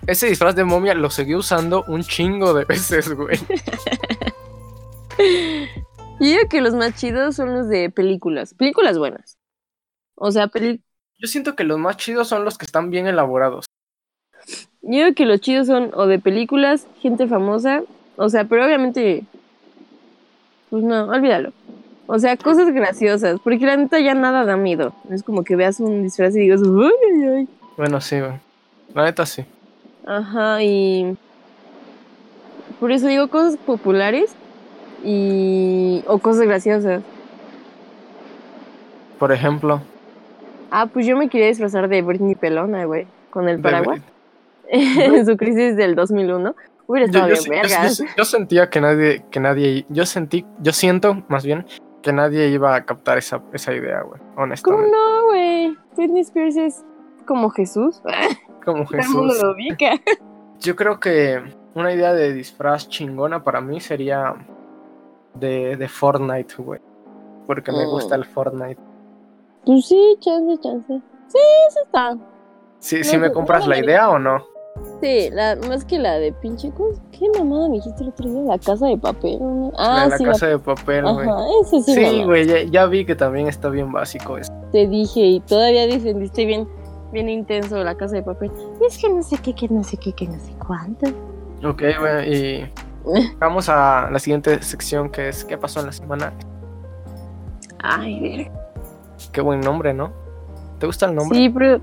Ese disfraz de momia lo seguí usando un chingo de veces, güey. Yo digo que los más chidos son los de películas. Películas buenas. O sea, peli Yo siento que los más chidos son los que están bien elaborados. Yo digo que los chidos son o de películas, gente famosa. O sea, pero obviamente. Pues no, olvídalo. O sea, cosas graciosas. Porque la neta ya nada da miedo. Es como que veas un disfraz y digas, uy, ay, ay. Bueno, sí. La neta sí. Ajá, y. Por eso digo cosas populares y. o cosas graciosas. Por ejemplo. Ah, pues yo me quería disfrazar de Britney Pelona, güey, con el paraguas. En su crisis del 2001. Hubiera Yo, estado yo sí- vergas. yo- yo sentía que nadie, que nadie, yo sentí, yo siento más bien que nadie iba a captar esa, esa idea, güey. ¿Cómo Honestamente. no, güey? Britney Spears es como Jesús. Como Todo el mundo Jesús. lo ubica. Yo creo que una idea de disfraz chingona para mí sería de, de Fortnite, güey. Porque me Mm. gusta el Fortnite. Pues sí, chance, chance. Sí, eso está. ¿Sí, sí No, me compras no, la idea o no? La, más que la de pinche. ¿Qué mamada me dijiste el otro día? La casa de papel. ¿no? la Ah, la sí, casa de papel, güey. Sí. Güey, ya, ya vi que también está bien básico eso. Te dije y todavía defendiste bien, bien intenso la casa de papel. Es que no sé qué, que no sé qué, que no sé cuánto. Ok, güey, y vamos a la siguiente sección que es ¿Qué pasó en la semana? Ay, verga. Qué buen nombre, ¿no? ¿Te gusta el nombre? Sí, pero.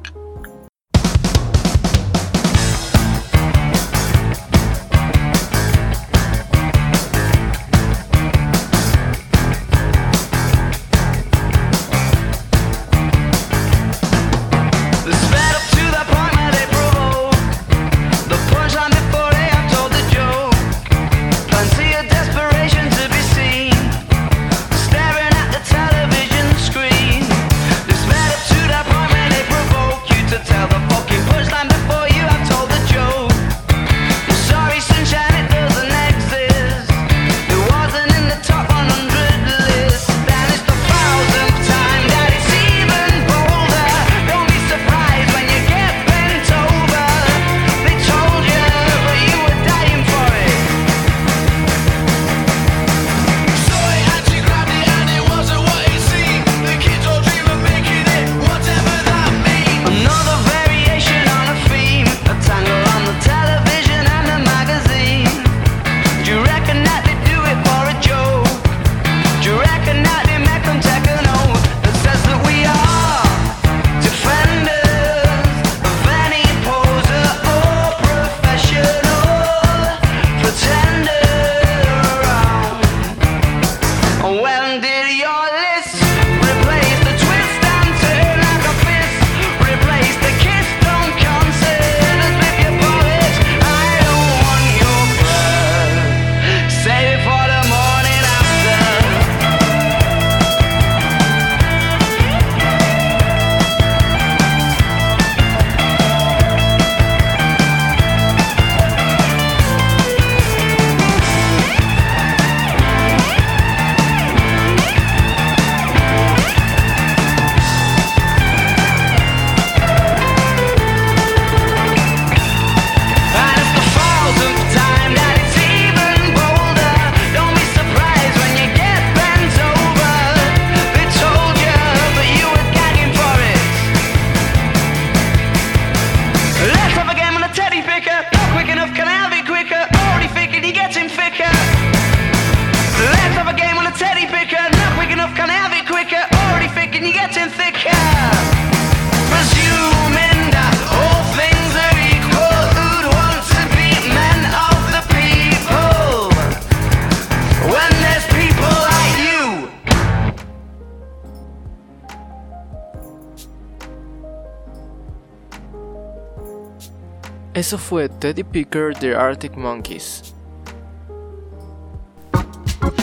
Eso fue Teddy Picker de Arctic Monkeys.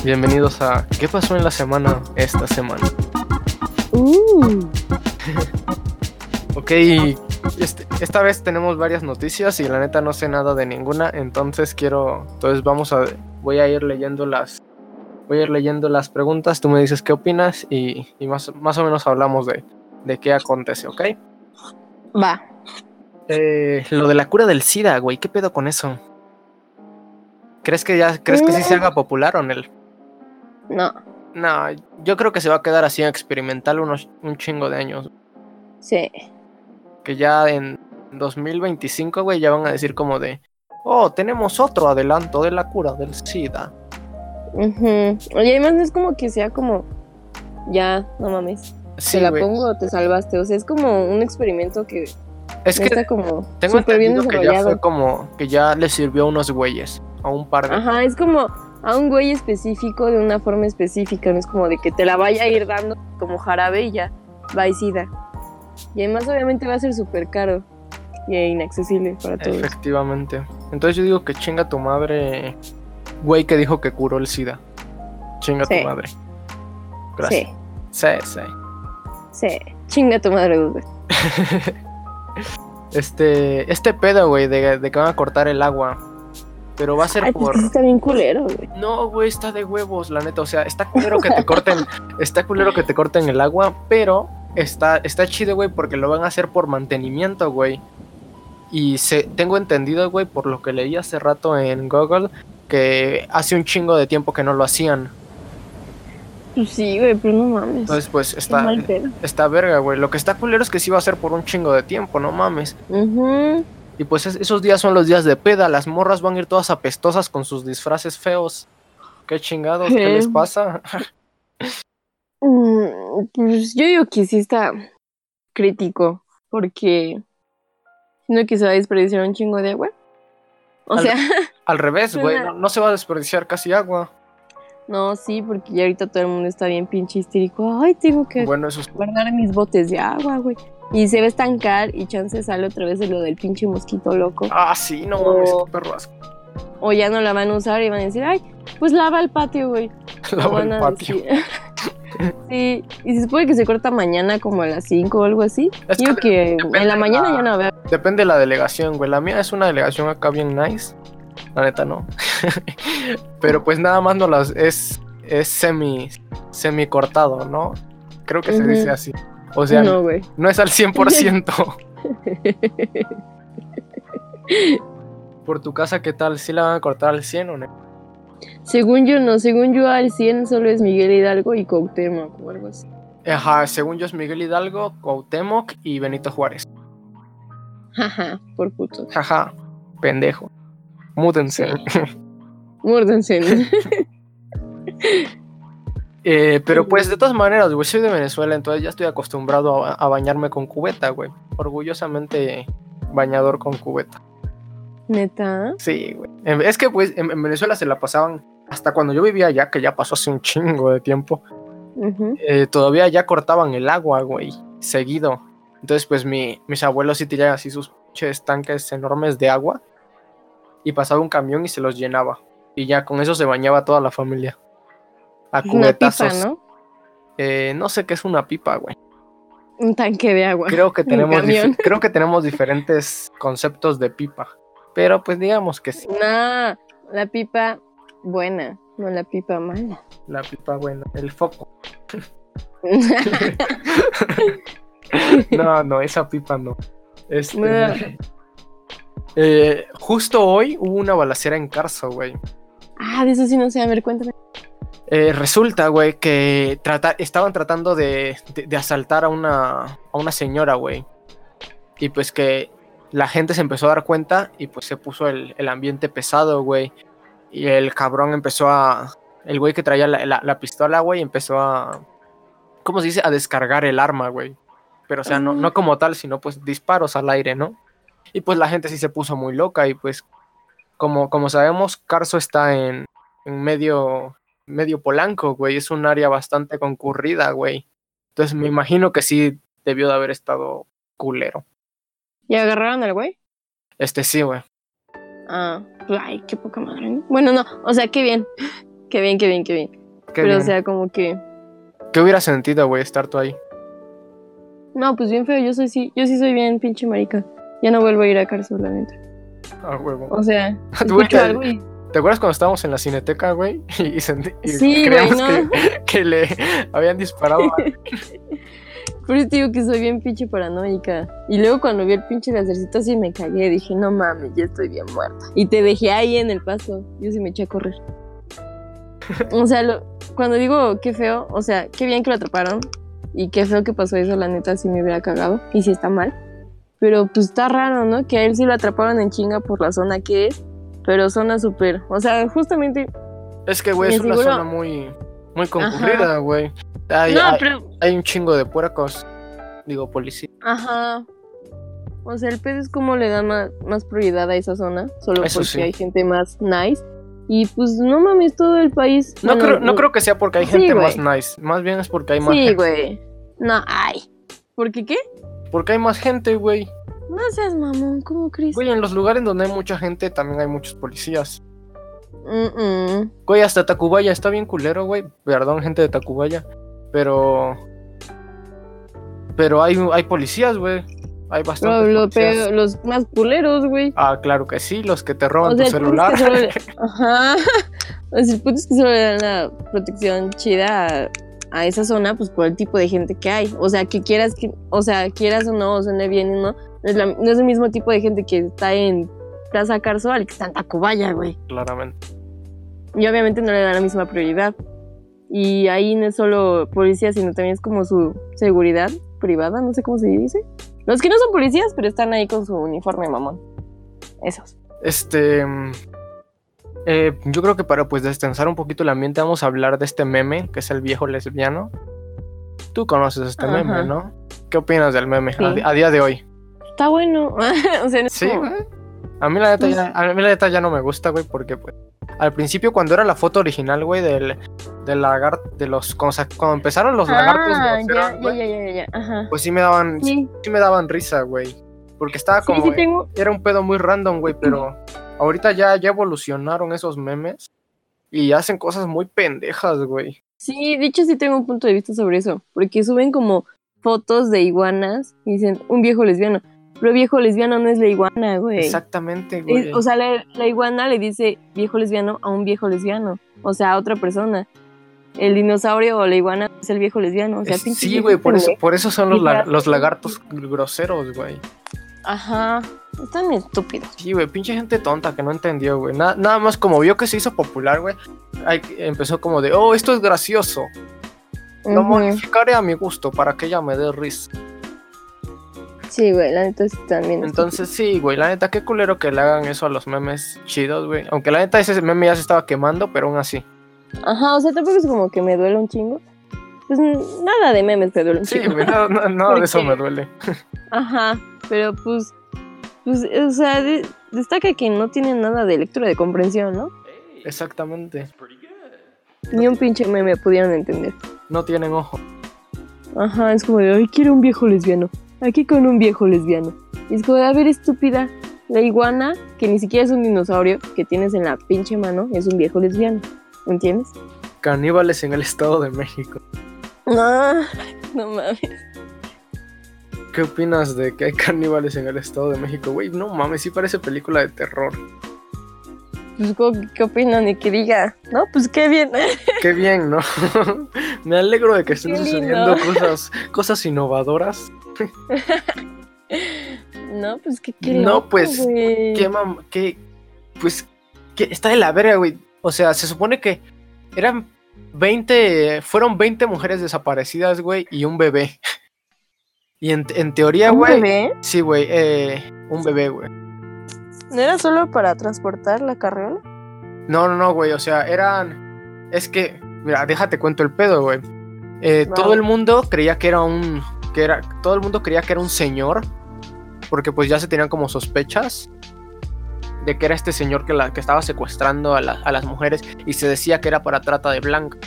Bienvenidos a ¿Qué pasó en la semana esta semana? Uh, Ok, este- esta vez tenemos varias noticias y la neta no sé nada de ninguna, entonces quiero, entonces vamos a, voy a ir leyendo las, voy a ir leyendo las preguntas, tú me dices qué opinas y, y más, más o menos hablamos de, de qué acontece, ¿ok? va. Eh, lo de la cura del SIDA, güey, ¿qué pedo con eso? ¿Crees que ya, crees que sí se haga popular o no? No. No, yo creo que se va a quedar así experimental unos, un chingo de años. Sí. que ya en 2025, güey, ya van a decir como de, oh, tenemos otro adelanto de la cura del SIDA. Ujú. Oye, además no es como que sea como, ya, no mames, Sí, te la pongo o te salvaste. O sea, es como un experimento que Es que está como tengo bien entendido que ya fue como que ya le sirvió a unos güeyes, a un par de... Ajá, es como a un güey específico de una forma específica, no es como de que te la vaya a ir dando como jarabe y ya, va y sida. Y además obviamente va a ser súper caro y inaccesible para todos. Efectivamente. Entonces yo digo que chinga tu madre, güey que dijo que curó el SIDA. Chinga Sí. tu madre. Gracias. Sí, Sí, sí. sí. Chinga tu madre, dude. Este, este pedo, güey, de, de que van a cortar el agua. Pero va a ser Ay, por... está bien culero, güey. No, güey, está de huevos, la neta. O sea, está culero que te corten, está culero que te corten el agua, pero está, está chido, güey, porque lo van a hacer por mantenimiento, güey. Y se, tengo entendido, güey, por lo que leí hace rato en Google, que hace un chingo de tiempo que no lo hacían. Pues sí, güey, pero no mames. Entonces, pues está, está verga, güey. Lo que está culero es que sí va a ser por un chingo de tiempo, no mames. Y pues es- esos días son los días de peda. Las morras van a ir todas apestosas con sus disfraces feos. ¿Qué chingados? ¿Qué les pasa? Mm, Pues yo digo que sí está crítico, porque no que se va a desperdiciar un chingo de agua. O Al- sea, Al revés, güey. No se va a desperdiciar casi agua. No, sí, porque ya ahorita todo el mundo está bien pinche histérico. Ay, tengo que Bueno, eso es. guardar mis botes de agua, güey. Y se va a estancar y chance sale otra vez de lo del pinche mosquito loco. Ah, sí, no mames, qué perro asco. O ya no la van a usar y van a decir, ay, pues lava el patio, güey. O Lava el patio. sí, y se supone que se corta mañana como a las 5 o algo así. Es Digo que en la mañana la- ya no veo. Depende de la delegación, güey. La mía es una delegación acá bien nice. La neta no. Pero pues nada más no las es es semi semi cortado, ¿no? Creo que se dice así. O sea, no, es al 100%. Por tu casa, ¿qué tal? ¿Sí la van a cortar al 100 o no? según yo no, según yo al 100 solo es Miguel Hidalgo y Cuauhtémoc o algo así. Ajá, según yo es Miguel Hidalgo, Cuauhtémoc y Benito Juárez. Jaja, por puto. Jaja, pendejo. Múdense. Mórdense. Eh, pero pues de todas maneras, güey, soy de Venezuela, entonces ya estoy acostumbrado a, a bañarme con cubeta, güey. Orgullosamente bañador con cubeta. Neta. Sí, güey. Es que pues en, en Venezuela se la pasaban, hasta cuando yo vivía allá, que ya pasó hace un chingo de tiempo, eh, todavía ya cortaban el agua, güey, seguido. Entonces pues mi, mis abuelos sí tenían así sus tanques enormes de agua y pasaba un camión y se los llenaba. Y ya con eso se bañaba toda la familia. A Es Una pipa, cubetazos. ¿no? Eh, no sé qué es una pipa, güey. Un tanque de agua. Creo que tenemos, creo que tenemos diferentes conceptos de pipa. Pero pues digamos que sí. No, la pipa buena, no la pipa mala. La pipa, bueno, el foco. No, no, esa pipa no. Este, No. Eh, justo hoy hubo una balacera en Carso, güey. ah, de eso sí no sé, a ver, cuéntame. Eh, resulta, güey, que trata- estaban tratando de, de- de asaltar a una, a una señora, güey. Y pues que la gente se empezó a dar cuenta y pues se puso el, el ambiente pesado, güey. Y el cabrón empezó a... El güey que traía la, la- la pistola, güey, empezó a... ¿Cómo se dice? A descargar el arma, güey. Pero o sea, no, no como tal, sino pues disparos al aire, ¿no? Y pues la gente sí se puso muy loca y pues como, como sabemos, Carso está en, en medio medio Polanco, güey. Es un área bastante concurrida, güey. Entonces me imagino que sí debió de haber estado culero. ¿Y agarraron al güey? Este sí, güey. Ah, pues, ay, qué poca madre. ¿no? Bueno, no, o sea, qué bien. Qué bien, qué bien, qué bien. Qué Pero, bien. o sea, como que. ¿Qué hubiera sentido, güey, estar tú ahí? No, pues bien feo. Yo soy sí, yo sí soy bien pinche marica. Ya no vuelvo a ir a cárcel, la neta. Ah, huevo. O sea, escucho algo y. ¿Te acuerdas cuando estábamos en la cineteca, güey? Y, y Sí, creíamos güey, no. que, que le habían disparado. a- Por eso digo que soy bien pinche paranoica. Y luego cuando vi el pinche lacercito así me cagué. Dije, no mames, ya estoy bien muerta. Y te dejé ahí en el paso. Yo sí me eché a correr. O sea, lo- cuando digo qué feo, o sea, qué bien que lo atraparon. Y qué feo que pasó eso, la neta, sí me hubiera cagado. Y sí está mal. Pero pues está raro, ¿no? Que a él sí lo atraparon en chinga por la zona que es. Pero zona súper. O sea, justamente. Es que, güey, es una seguro- zona muy, muy concurrida, güey. Hay, no, hay- pero. hay un chingo de puercos. Digo, policía. Ajá. O sea, el pedo es como le dan más, más prioridad a esa zona, solo Eso porque sí. hay gente más nice. Y pues no mames, todo el país. No, bueno, creo, no creo que sea porque hay gente más nice. Más bien es porque hay más Sí, güey. No, ay. ¿Por qué qué? Porque hay más gente, güey. No seas mamón, ¿cómo crees? Güey, en los lugares donde hay mucha gente también hay muchos policías. Mm, mm. Güey, hasta Tacubaya está bien culero, güey. Perdón, gente de Tacubaya. Pero. Pero hay, hay policías, güey. Hay Lo- bastantes lo policías. peor- los más culeros, güey. Ah, claro que sí, los que te roban O sea, tu es celular. que Ajá. O sea, el punto es que solo le dan la protección chida a, a esa zona, pues por el tipo de gente que hay. O sea, que quieras, que, o sea, quieras o no, o suene bien o no, no es, la- no es el mismo tipo de gente que está en Plaza Carso al que está en Tacubaya, güey. Claramente. Y obviamente no le dan la misma prioridad. Y ahí no es solo policía, sino también es como su seguridad privada, no sé cómo se dice. Los que no son policías, pero están ahí con su uniforme mamón. Esos. Este. Eh, yo creo que para pues destensar un poquito el ambiente vamos a hablar de este meme, que es el viejo lesbiano. Tú conoces este Ajá. meme, ¿no? ¿Qué opinas del meme a, Sí. di- a día de hoy? Está bueno. o sea, no es Sí, como-. A mí la neta Pues- ya, a mí la neta ya no me gusta, güey, porque pues al principio cuando era la foto original, güey, del del lagarto de los cuando, cuando empezaron los lagartos Ah, groseros, ya, ya, ya, ya, ya, ajá. pues sí me daban sí. Sí, me daban risa, güey. Porque estaba como sí tengo. era un pedo muy random, güey, pero ahorita ya ya evolucionaron esos memes y hacen cosas muy pendejas, güey. Sí, de hecho sí tengo un punto de vista sobre eso, porque suben como fotos de iguanas y dicen un viejo lesbiano. Pero viejo lesbiano no es la iguana, güey. Exactamente, Es- güey. o sea, la, la iguana le dice viejo lesbiano a un viejo lesbiano, o sea, a otra persona. El dinosaurio o la iguana es el viejo lesbiano, o sea, Es- sí, güey, por eso, por eso son los, la- los lagartos groseros, güey. Ajá, están estúpidos. Sí, güey, pinche gente tonta que no entendió, güey. Na- nada más como vio que se hizo popular, güey. Empezó como de, oh, esto es gracioso. Lo Ujú. modificaré a mi gusto para que ella me dé risa. Sí, güey, la neta sí bien. Entonces, sí, güey, la neta, qué culero que le hagan eso a los memes chidos, güey. Aunque la neta ese meme ya se estaba quemando, pero aún así. Ajá, o sea, tampoco es como que me duele un chingo. Pues nada de memes me duele un Sí, chingo. güey, nada, de eso me duele. Ajá, pero pues, pues, o sea, de- destaca que no tienen nada de lectura de comprensión, ¿no? Exactamente. Ni un pinche meme pudieron entender. No tienen ojo. Ajá, es como de, ay, quiero un viejo lesbiano. Aquí con un viejo lesbiano. Y es como de, a ver, estúpida. La iguana, que ni siquiera es un dinosaurio, que tienes en la pinche mano, es un viejo lesbiano. ¿Entiendes? Caníbales en el Estado de México. No, no mames. ¿Qué opinas de que hay caníbales en el Estado de México? Güey, no mames, sí parece película de terror. Pues, ¿cómo- ¿qué opinan de que diga? No, pues qué bien. Qué bien, ¿no? Me alegro de que estén sucediendo cosas, cosas innovadoras. No, pues qué qué No, loco, pues. ¿Qué mam qué? Pues, que está de la verga, güey. O sea, se supone que eran 20, fueron 20 mujeres desaparecidas, güey, y un bebé. Y en, en teoría, ¿Un güey. bebé? Sí, güey, eh, un bebé, güey. ¿No era solo para transportar la carriola? No, no, no, güey, o sea, eran... Es que, mira, déjate cuento el pedo, güey. Eh. Todo el mundo creía que era un... Que era, todo el mundo creía que era un señor, porque pues ya se tenían como sospechas de que era este señor que, la, que estaba secuestrando a, la- a las mujeres y se decía que era para trata de blanca.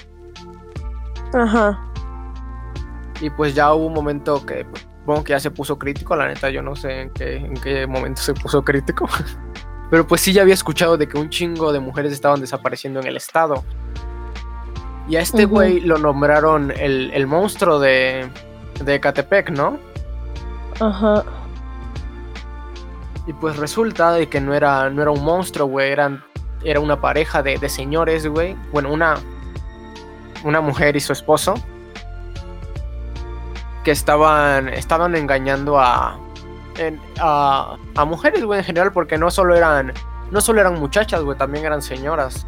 Ajá. Y pues ya hubo un momento que pues, supongo que ya se puso crítico, la neta yo no sé en qué, en qué momento se puso crítico. Pero pues sí ya había escuchado de que un chingo de mujeres estaban desapareciendo en el estado. Y a este güey lo nombraron el, el monstruo de, de Catepec, ¿no? Ajá. Y pues resulta de que no era, no era un monstruo, güey, eran, era una pareja de, de señores, güey. Bueno, una, una mujer y su esposo. Que estaban, estaban engañando a, en- a, a mujeres, güey, en general, porque no solo eran, no solo eran muchachas, güey, también eran señoras.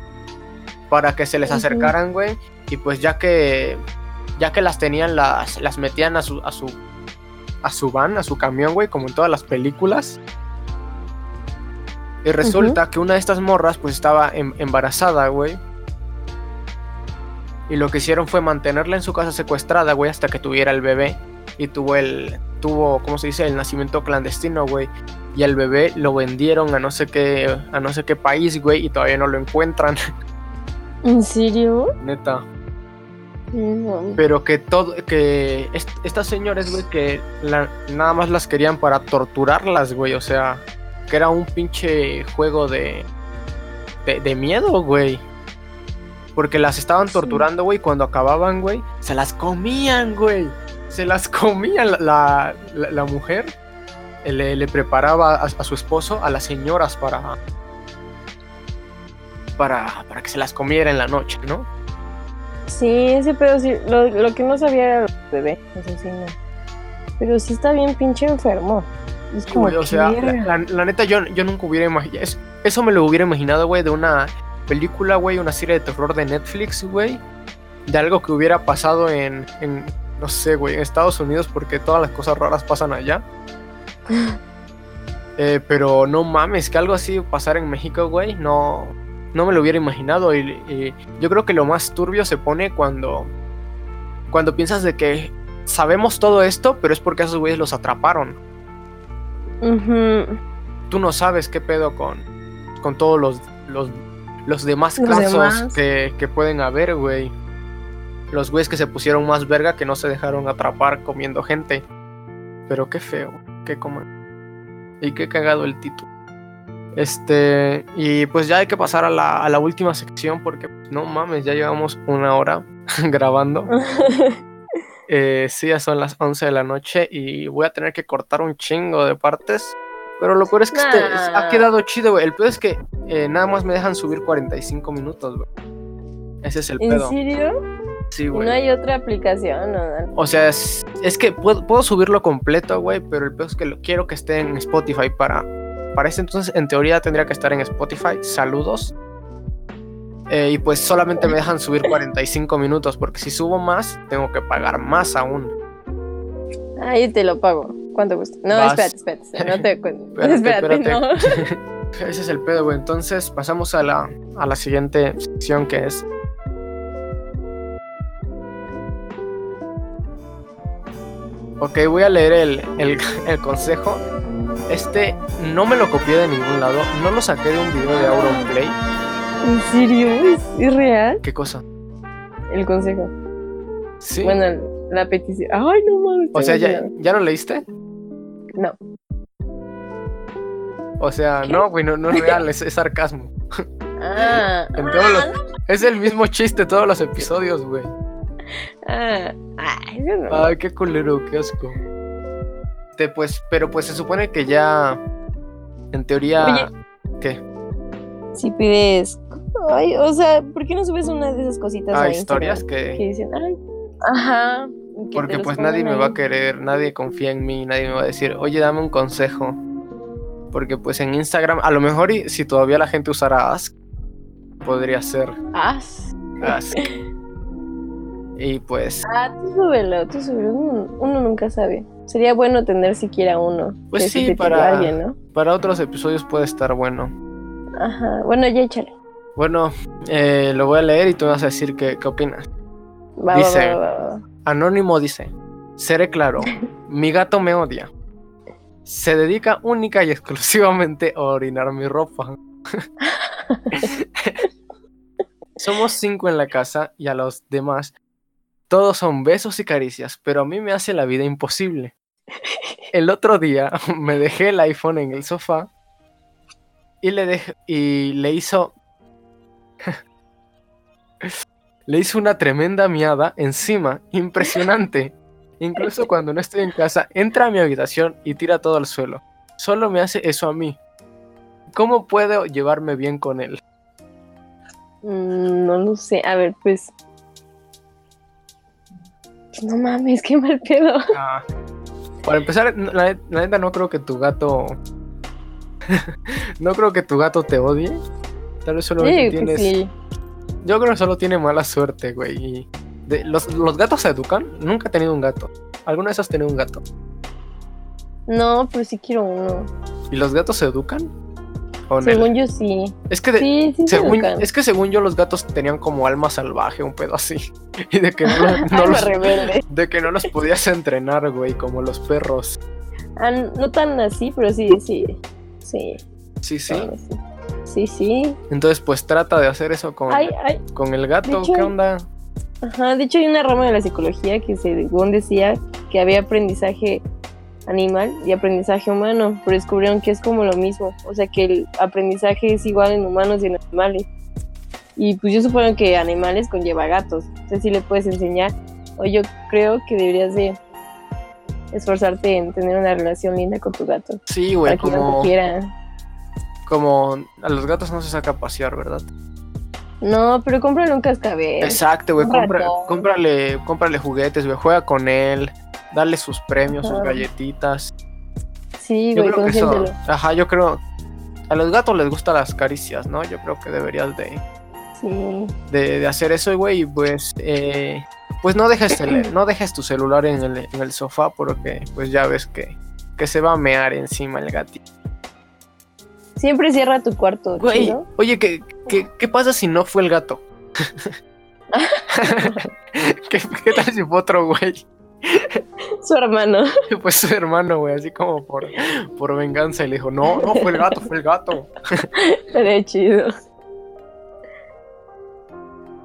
Para que se les acercaran, güey. Y pues ya que, ya que las tenían, las, las metían a su, a su, a su van, a su camión, güey, como en todas las películas. Y resulta que una de estas morras pues estaba em- embarazada, güey. Y lo que hicieron fue mantenerla en su casa secuestrada, güey, hasta que tuviera el bebé. Y tuvo el, tuvo, ¿cómo se dice? El nacimiento clandestino, güey. Y al bebé lo vendieron a no sé qué, a no sé qué país, güey, y todavía no lo encuentran, ¿En serio? neta. No. Pero que todo, que est- estas señores, güey, que la- nada más las querían para torturarlas, güey. O sea, que era un pinche juego de, de, de miedo, güey. Porque las estaban Sí. torturando, güey, y cuando acababan, güey, se las comían, güey. Se las comían la, la, la- la mujer. eh, Le, le preparaba a, a su esposo, a las señoras para, para, para que se las comiera en la noche, ¿no? Sí, ese pedo sí. Lo, lo que no sabía era el bebé. Eso sí, no. Pero sí está bien pinche enfermo. Es como. Güey, o sea, ¿qué la, neta, yo, yo nunca hubiera imaginado. Eso me lo hubiera imaginado, güey, de una película, güey, una serie de terror de Netflix, güey. De algo que hubiera pasado en, en, no sé, güey, en Estados Unidos, porque todas las cosas raras pasan allá. Eh, pero no mames, que algo así pasara en México, güey, no, no me lo hubiera imaginado. Y, y yo creo que lo más turbio se pone cuando, cuando piensas de que sabemos todo esto, pero es porque a esos güeyes los atraparon Ujú. tú no sabes qué pedo con, con todos los, los, los demás Los casos demás. Que, que pueden haber, güey. Los güeyes que se pusieron más verga que no se dejaron atrapar comiendo gente. Pero qué feo, qué como. Y qué cagado el título. Este, y pues ya hay que pasar a la, a la última sección porque pues, no mames, ya llevamos una hora grabando. Eh, sí, ya son las 11 de la noche y voy a tener que cortar un chingo de partes. Pero lo peor es que este- ha quedado chido, güey. El peor es que eh, nada más me dejan subir 45 minutos, güey. Ese es el ¿En pedo. serio? Sí, ¿Y güey. no hay otra aplicación? ¿no? O sea, es, es que puedo, puedo subirlo completo, güey, pero el peor es que lo, quiero que esté en Spotify para... Para ese entonces, en teoría, tendría que estar en Spotify. Saludos. Eh, y pues solamente me dejan subir 45 minutos, porque si subo más, tengo que pagar más aún. Ahí te lo pago. ¿Cuánto cuesta? No, Vas. espérate, espérate, No te cuento. Espérate, espérate, espérate. no. Ese es el pedo, güey. Entonces pasamos a la, a la siguiente sección que es. Ok, voy a leer el, el, el consejo. Este no me lo copié de ningún lado. No lo saqué de un video de Auronplay. ¿En serio? ¿Es, es real? ¿Qué cosa? El consejo. Sí. Bueno, la petición. Ay, no mames. o sea, ¿ya. ¿ya lo leíste? No. O sea, ¿Qué? no, güey, no, no es real, es, es sarcasmo. Ah, En todos los- es el mismo chiste todos los episodios, güey. Ah, no. Ay, qué culero, qué asco. Este, pues, pero pues se supone que ya, en teoría, Oye. ¿qué? Si pides. Ay, o sea, ¿por qué no subes una de esas cositas Ah, historias? Que que, dicen, ay. Ajá. porque te pues nadie me va a querer, nadie confía en mí, nadie me va a decir, oye, dame un consejo. Porque pues en Instagram, a lo mejor si todavía la gente usara Ask, podría ser Ah, Ask. Y pues, ah, tú súbelo, tú súbelo. Uno, uno nunca sabe. Sería bueno tener siquiera uno. Pues sí, para- alguien, ¿no? para otros episodios puede estar bueno. Ajá. Bueno, ya échale. Bueno, eh, lo voy a leer y tú me vas a decir qué, qué opinas. Va, Dice- va, va. Anónimo dice, seré claro, mi gato me odia. Se dedica única y exclusivamente a orinar mi ropa. Somos cinco en la casa y a los demás todos son besos y caricias, pero a mí me hace la vida imposible. el otro día me dejé el iPhone en el sofá y le dejé, y le hizo le hizo una tremenda miada encima, impresionante. Incluso cuando no estoy en casa, entra a mi habitación y tira todo al suelo. Solo me hace eso a mí. ¿Cómo puedo llevarme bien con él? Mm, no lo sé. A ver, pues. No mames, qué mal pedo. Ah, para empezar, la, la neta no creo que tu gato. no creo que tu gato te odie. Tal vez solo Sí, tienes. sí. Yo creo que solo tiene mala suerte, güey. y de- los, los gatos se educan. Nunca he tenido un gato. ¿Alguna vez has tenido un gato? No, pero sí quiero uno. ¿Y los gatos se educan? Según yo sí. Es que, de- Sí, sí se según, es que según yo los gatos tenían como alma salvaje, un pedo así. Y de que no, los- no Alma los, rebelde. de que no los podías entrenar, güey, como los perros. Ah, no tan así, pero sí, sí. Sí. Sí, sí. claro, sí. Sí, sí. Entonces, pues trata de hacer eso con, Ay, ay. con el gato. hecho, ¿Qué onda? Ajá, de hecho hay una rama de la psicología que según decía que había aprendizaje animal y aprendizaje humano, pero descubrieron que es como lo mismo, o sea que el aprendizaje es igual en humanos y en animales. Y pues yo supongo que animales conlleva gatos, entonces sí le puedes enseñar, o yo creo que deberías de esforzarte en tener una relación linda con tu gato, Sí, güey, para que no como, quiera. como a los gatos no se saca a pasear, ¿verdad? No, pero cómprale un cascabel. Exacto, güey. cómprale, cómprale juguetes, güey. Juega con él. Dale sus premios, sus Ajá. galletitas. Sí, Yo güey, creo que eso. Ajá, yo creo. A los gatos les gustan las caricias, ¿no? Yo creo que deberías de, Sí. de, de hacer eso, güey. Y pues. eh, pues no dejes, el- no dejes tu celular en el, en el sofá porque pues ya ves que, que se va a mear encima el gatito. Siempre cierra tu cuarto, Güey, oye, ¿qué, qué, qué pasa si no fue el gato? ¿Qué, ¿Qué tal si fue otro güey? Su hermano. Pues su hermano, güey, así como por, por venganza. Y le dijo, no, no, fue el gato, fue el gato. Estaría chido.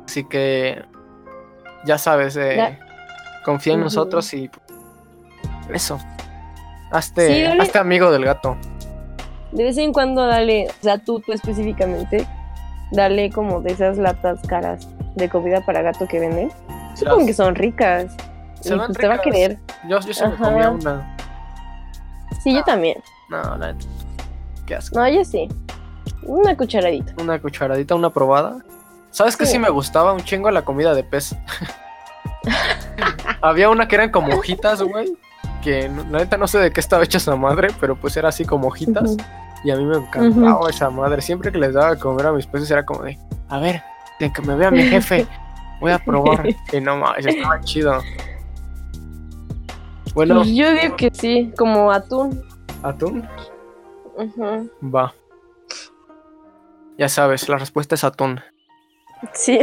Así que, ya sabes, eh, Ya. confía en nosotros y eso. Hazte, Sí, hazte amigo del gato. De vez en cuando dale, o sea, tú, tú específicamente, dale como de esas latas caras de comida para gato que venden. Supongo que son ricas. Se van pues te va a querer. Yo, yo se me comía una. Sí, yo también. No, la neta. Qué asco. No, yo sí. Una cucharadita. Una cucharadita, una probada. ¿Sabes qué Sí. sí me gustaba? Un chingo la comida de pez. Había una que eran como hojitas, güey. Que la neta no sé de qué estaba hecha esa madre, pero pues era así como hojitas. Y a mí me encantaba esa madre. Siempre que les daba de comer a mis peces era como de, a ver, de que me vea mi jefe, voy a probar. y no mames, estaba chido. Bueno, Pues yo digo que sí, como atún. atún, va. Ya sabes, la respuesta es atún. Sí.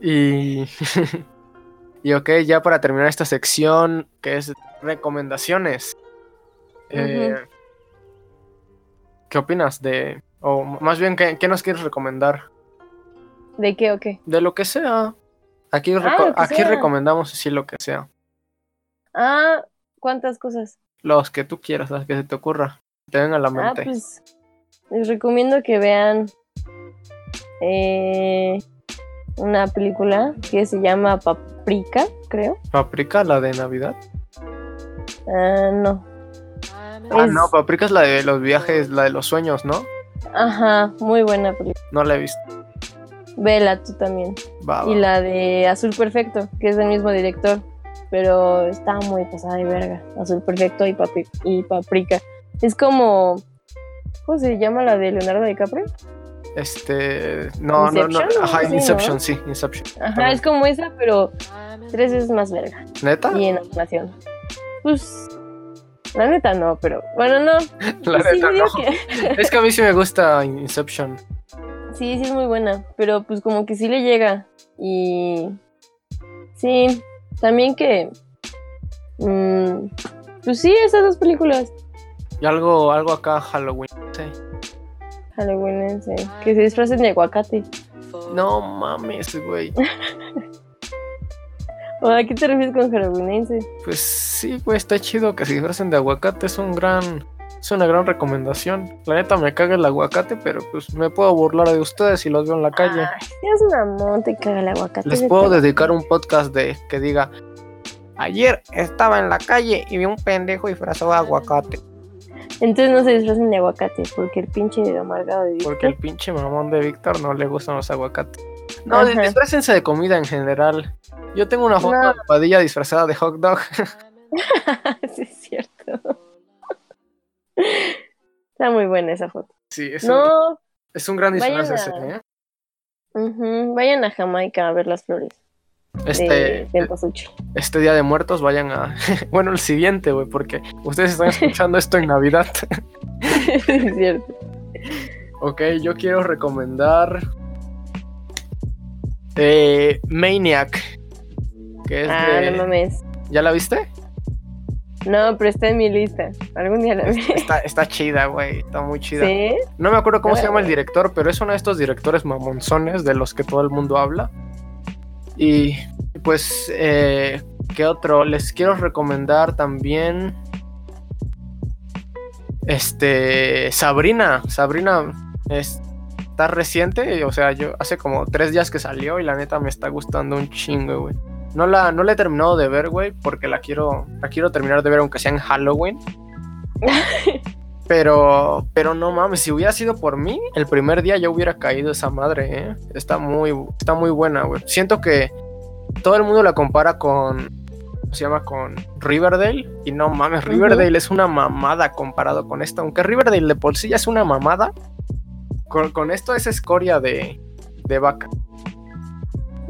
Y. y ok, ya para terminar esta sección, que es recomendaciones. eh, ¿Qué opinas de.? O más bien, ¿qué, qué nos quieres recomendar? ¿De qué o qué? De lo que sea. Aquí, Ah, reco- lo que aquí sea. recomendamos así lo que sea. Ah, ¿cuántas cosas? Los que tú quieras, las que se te ocurra. Te vengan a la Ah, mente. pues les recomiendo que vean eh, una película que se llama Paprika, creo. Paprika, la de Navidad. Ah, no. Ah, Es- no, Paprika es la de los viajes, la de los sueños, ¿no? Ajá, muy buena película. No la he visto. Vela tú también. Va, va. Y la de Azul Perfecto, que es del mismo director. Pero está muy pasada de verga. Azul Perfecto y, Papri- y Paprika. Es como. ¿Cómo se llama la de Leonardo DiCaprio? Este. No, no, no. Ajá, sí, ¿no? Inception, sí, Inception. Ajá, También. es como esa, pero tres veces más verga. ¿Neta? Y en animación. Pues. La neta no, pero. Bueno, no. La Pues neta, no. que- Es que a mí sí me gusta Inception. Sí, sí es muy buena, pero pues como que sí le llega. Y sí, también que... mm, pues sí, esas dos películas. Y algo, algo acá Halloween. Sí. Halloween, sí, que se disfracen de aguacate. No mames, güey. ¿O a qué te refieres con halloweenense? Pues sí, güey, está chido que se disfracen de aguacate. Es un gran. Es una gran recomendación. La neta me caga el aguacate, pero pues me puedo burlar de ustedes si los veo en la calle. Ay, es una monte caga el aguacate. Les puedo dedicar un podcast de que diga. Ayer estaba en la calle y vi un pendejo disfrazado de aguacate. Entonces no se disfracen de aguacate, porque el pinche amargado de Porque el Víctor- pinche mamón de Víctor no le gustan los aguacates. No, disfrácense de comida en general. Yo tengo una foto No. de Padilla disfrazada de hot dog. sí, es cierto. Está muy buena esa foto. Sí, es, un, es un gran disfraz vayan ese, a- ¿eh? vayan a Jamaica a ver las flores Este, este día de muertos vayan a... bueno, el siguiente, güey, porque ustedes están escuchando esto en Navidad. es cierto. ok, yo quiero recomendar... eh, Maniac. Que es Ah, de... no mames. ¿Ya la viste? No, pero está en mi lista. Algún día la veré. Está, está chida, güey. Está muy chida. ¿Sí? No me acuerdo cómo se llama el director, pero es uno de estos directores mamonzones de los que todo el mundo habla. Y pues, eh, ¿qué otro? Les quiero recomendar también. Este. Sabrina. Sabrina es- está reciente. O sea, yo hace como tres días que salió y la neta me está gustando un chingo, güey. No la, no la he terminado de ver, güey, porque la quiero, la quiero terminar de ver aunque sea en Halloween. Pero, pero no mames, si hubiera sido por mí, el primer día yo hubiera caído esa madre, ¿eh? Está muy, está muy buena, güey. Siento que todo el mundo la compara con, ¿cómo se llama? Con Riverdale. Y no mames. Riverdale es una mamada comparado con esto. Aunque Riverdale de por sí ya es una mamada, con, con esto es escoria de, de vaca.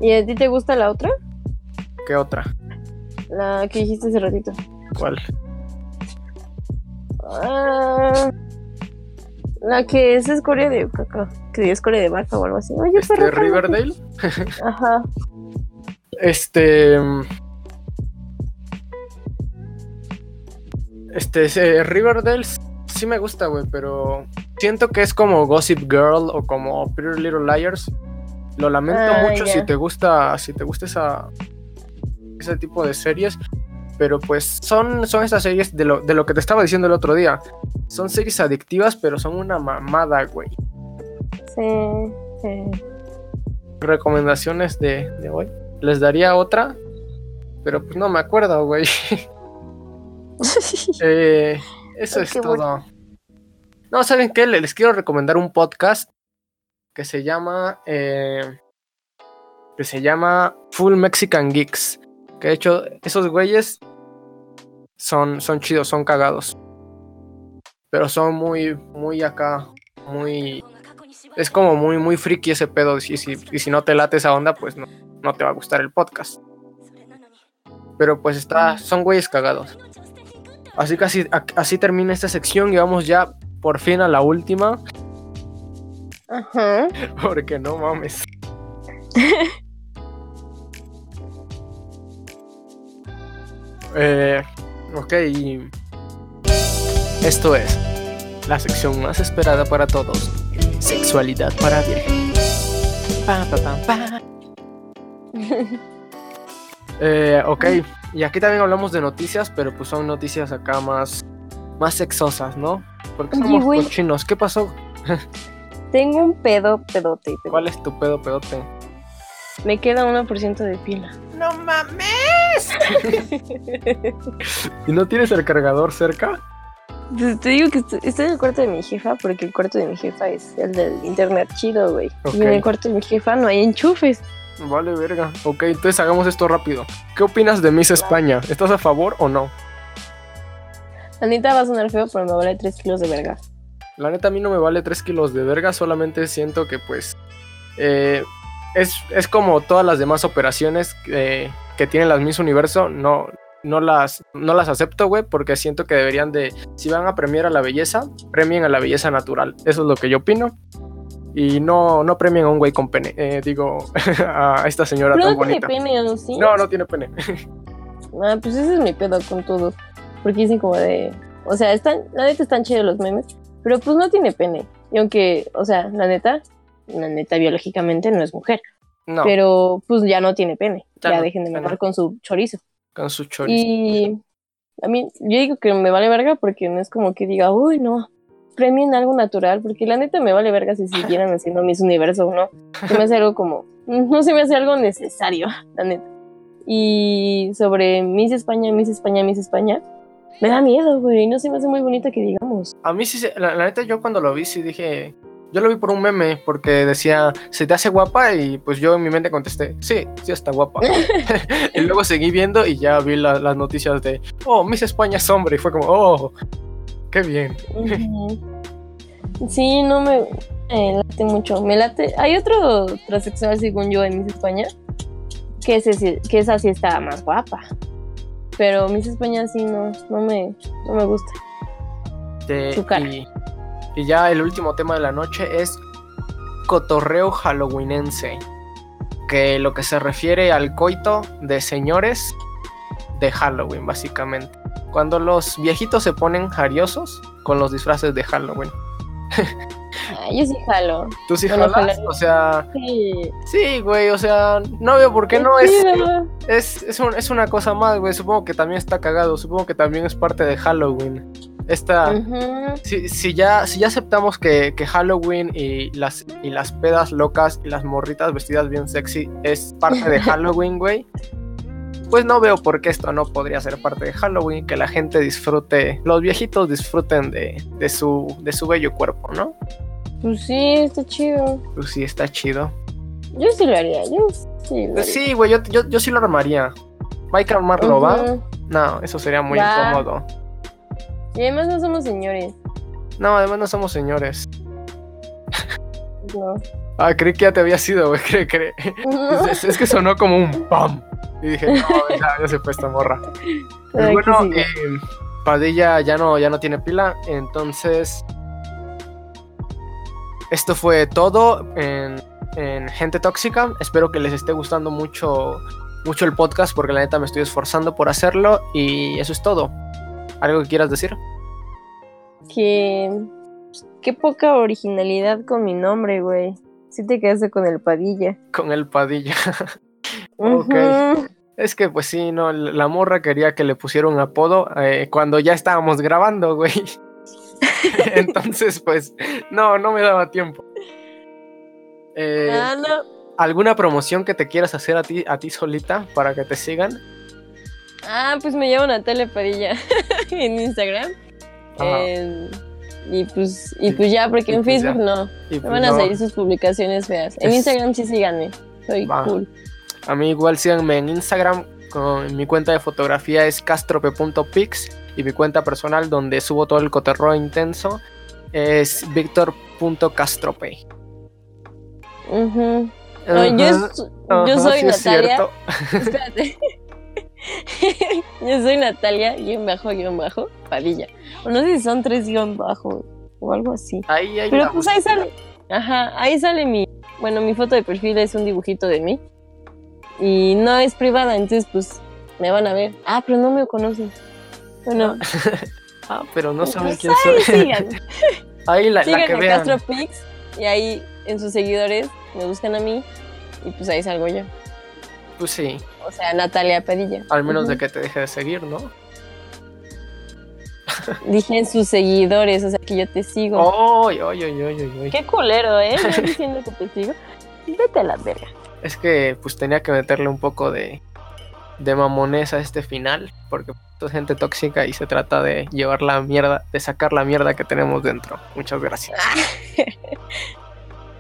¿Y a ti te gusta la otra? ¿Qué otra? La que dijiste hace ratito. ¿Cuál? Ah, la que es escoria de caca. Que es escoria de vaca o algo así. Oye, Este, cálmate. Riverdale. Ajá. Este. Este, Riverdale sí me gusta, güey, pero siento que es como Gossip Girl o como Pretty Little Liars. Lo lamento Ah, mucho si te gusta, si te gusta esa, ese tipo de series, pero pues son, son estas series de lo, de lo que te estaba diciendo el otro día. Son series adictivas, pero son una mamada, güey. Sí, sí. Recomendaciones de, de hoy. Les daría otra, pero pues no me acuerdo, güey. Eh, eso es todo. No, ¿saben qué? Le- Les quiero recomendar un podcast que se llama. eh, que se llama Full Mexican Geeks. Que de hecho, esos güeyes son, son chidos, son cagados. Pero son muy, muy acá, muy. Es como muy, muy friki ese pedo. Y si, y si no te late esa onda, pues no, no te va a gustar el podcast. Pero pues está, son güeyes cagados. Así que así, termina esta sección y vamos ya por fin a la última. Ajá. Porque no mames. eh, ok, esto es la sección más esperada para todos. Sexualidad para virgen. Pa, pa, pa, pa. Eh, ok, y aquí también hablamos de noticias, pero pues son noticias acá más, más sexosas, ¿no? Porque somos cochinos. ¿Qué pasó? Tengo un pedo, pedote. pedote. ¿Cuál es tu pedo, pedote? Me queda 1% de pila. ¡No mames! ¿Y no tienes el cargador cerca? Te digo que estoy, estoy en el cuarto de mi jefa porque el cuarto de mi jefa es el del internet chido, güey. Y en el cuarto de mi jefa no hay enchufes. Vale, verga. Ok, entonces hagamos esto rápido. ¿Qué opinas de Miss España? ¿Estás a favor o no? Anita va a sonar feo, pero me vale 3 kilos de verga. La neta a mí no me vale 3 kilos de verga, solamente siento que pues eh, es, es como todas las demás operaciones que, que tienen las Miss Universo, no, no, las, no las acepto, güey, porque siento que deberían de, si van a premiar a la belleza, premien a la belleza natural. Eso es lo que yo opino. Y no, no premien a un güey con pene, eh, digo, a esta señora Pero tan no tiene bonita. pene, ¿o sí? No, no tiene pene. Ah, pues ese es mi pedo con todo. Porque dicen como de. O sea, están, la neta están chidos los memes, pero pues no tiene pene. Y aunque, o sea, la neta, la neta biológicamente no es mujer. No, pero pues ya no tiene pene. Ya Ya, no dejen de mamar con su chorizo. con su chorizo. Y a mí, yo digo que me vale verga porque no es como que diga, uy, no, premien algo natural, porque la neta me vale verga si siguieran haciendo Miss Universo o no. Se me hace algo como, no se me hace algo necesario, la neta. Y sobre Miss España, Miss España, Miss España, me da miedo, güey, no se me hace muy bonita que digamos. A mí sí, la, la neta yo cuando lo vi sí dije, yo lo vi por un meme porque decía, ¿se te hace guapa? Y pues yo en mi mente contesté, sí, sí está guapa. y luego seguí viendo y ya vi la- las noticias de, oh, Miss España es hombre. Y fue como, oh, qué bien. Sí, no me late mucho. Me late. Hay otro transexual, según yo, en Miss España, que, ese que esa sí está más guapa. Pero Miss España sí no, no me, no me gusta. De- Su cara. y, y ya el último tema de la noche es cotorreo halloweenense. Que lo que se refiere al coito de señores de Halloween, básicamente. Cuando los viejitos se ponen jariosos con los disfraces de Halloween. Ah, yo sí jalo. ¿Tú sí Bueno, jalas? O sea, Sí. sí, güey, o sea, no veo por qué no es, es, es, un- es una cosa más, güey. Supongo que también está cagado, supongo que también es parte de Halloween. Esta, si, si ya, si ya aceptamos que, que Halloween y las, y las pedas locas y las morritas vestidas bien sexy es parte de Halloween, güey, pues no veo por qué esto no podría ser parte de Halloween, que la gente disfrute, los viejitos disfruten de, de, su, de su bello cuerpo, ¿no? Pues sí, está chido. Pues sí, está chido. Yo sí lo haría. Yo sí lo Pues haría. sí, güey, yo, yo, yo sí lo armaría. ¿Va a armarlo, va? Ujú. No, eso sería muy Va. incómodo. Y además no somos señores. No, además no somos señores. No. Ah, creí que ya te había sido, güey, creí. No. Es, es que sonó como un pam. Y dije, no, ya, ya se fue esta morra. Pues bueno, eh, Padilla ya no, ya no tiene pila, entonces. Esto fue todo en, en Gente Tóxica. Espero que les esté gustando mucho, mucho el podcast, porque la neta me estoy esforzando por hacerlo. Y eso es todo. ¿Algo que quieras decir? Que. Qué poca originalidad con mi nombre, güey. Sí te quedaste con el Padilla. Con el Padilla. Ok. Es que, pues sí, no, la morra quería que le pusiera un apodo eh, cuando ya estábamos grabando, güey. Entonces, pues, no, no me daba tiempo. Eh, Ah, no. ¿Alguna promoción que te quieras hacer a ti, a ti solita para que te sigan? Ah, pues me llamo Natalia Padilla en Instagram. Eh, y pues, y pues ya, porque Y en pues Facebook ya. no. Y Me pues van a no, salir sus publicaciones feas. En Es- Instagram sí síganme. Soy Va. cool. A mí igual síganme en Instagram. Con mi cuenta de fotografía es castrope.pix y mi cuenta personal donde subo todo el coterreo intenso es victor.castrope. Ujú. No, yo, Ajá, es- yo soy sí es Natalia. cierto. Espérate. Yo soy Natalia, guion bajo, guion bajo, Padilla. O no sé si son tres guion bajo o algo así. Ahí, Pero la pues ahí sale. Ajá, ahí sale mi. Bueno, mi foto de perfil es un dibujito de mí. Y no es privada, entonces pues me van a ver. Ah, pero no me conocen. Bueno, Ah, pero no saben pues quién ahí soy. sigan. Ahí la, la Sigan que a vean. Castro Pix y ahí en sus seguidores me buscan a mí y pues ahí salgo yo. Pues sí, O sea, Natalia Padilla. al menos de que te deje de seguir, ¿no? Dije en sus seguidores, o sea que yo te sigo. ¡Ay, ay, ay, ay, ay, ay! Qué culero, ¿eh? ¿Estás diciendo que te sigo? Vete a la verga. Es que pues tenía que meterle un poco de, de mamonés a este final, porque es gente tóxica y se trata de llevar la mierda, de sacar la mierda que tenemos dentro. Muchas gracias.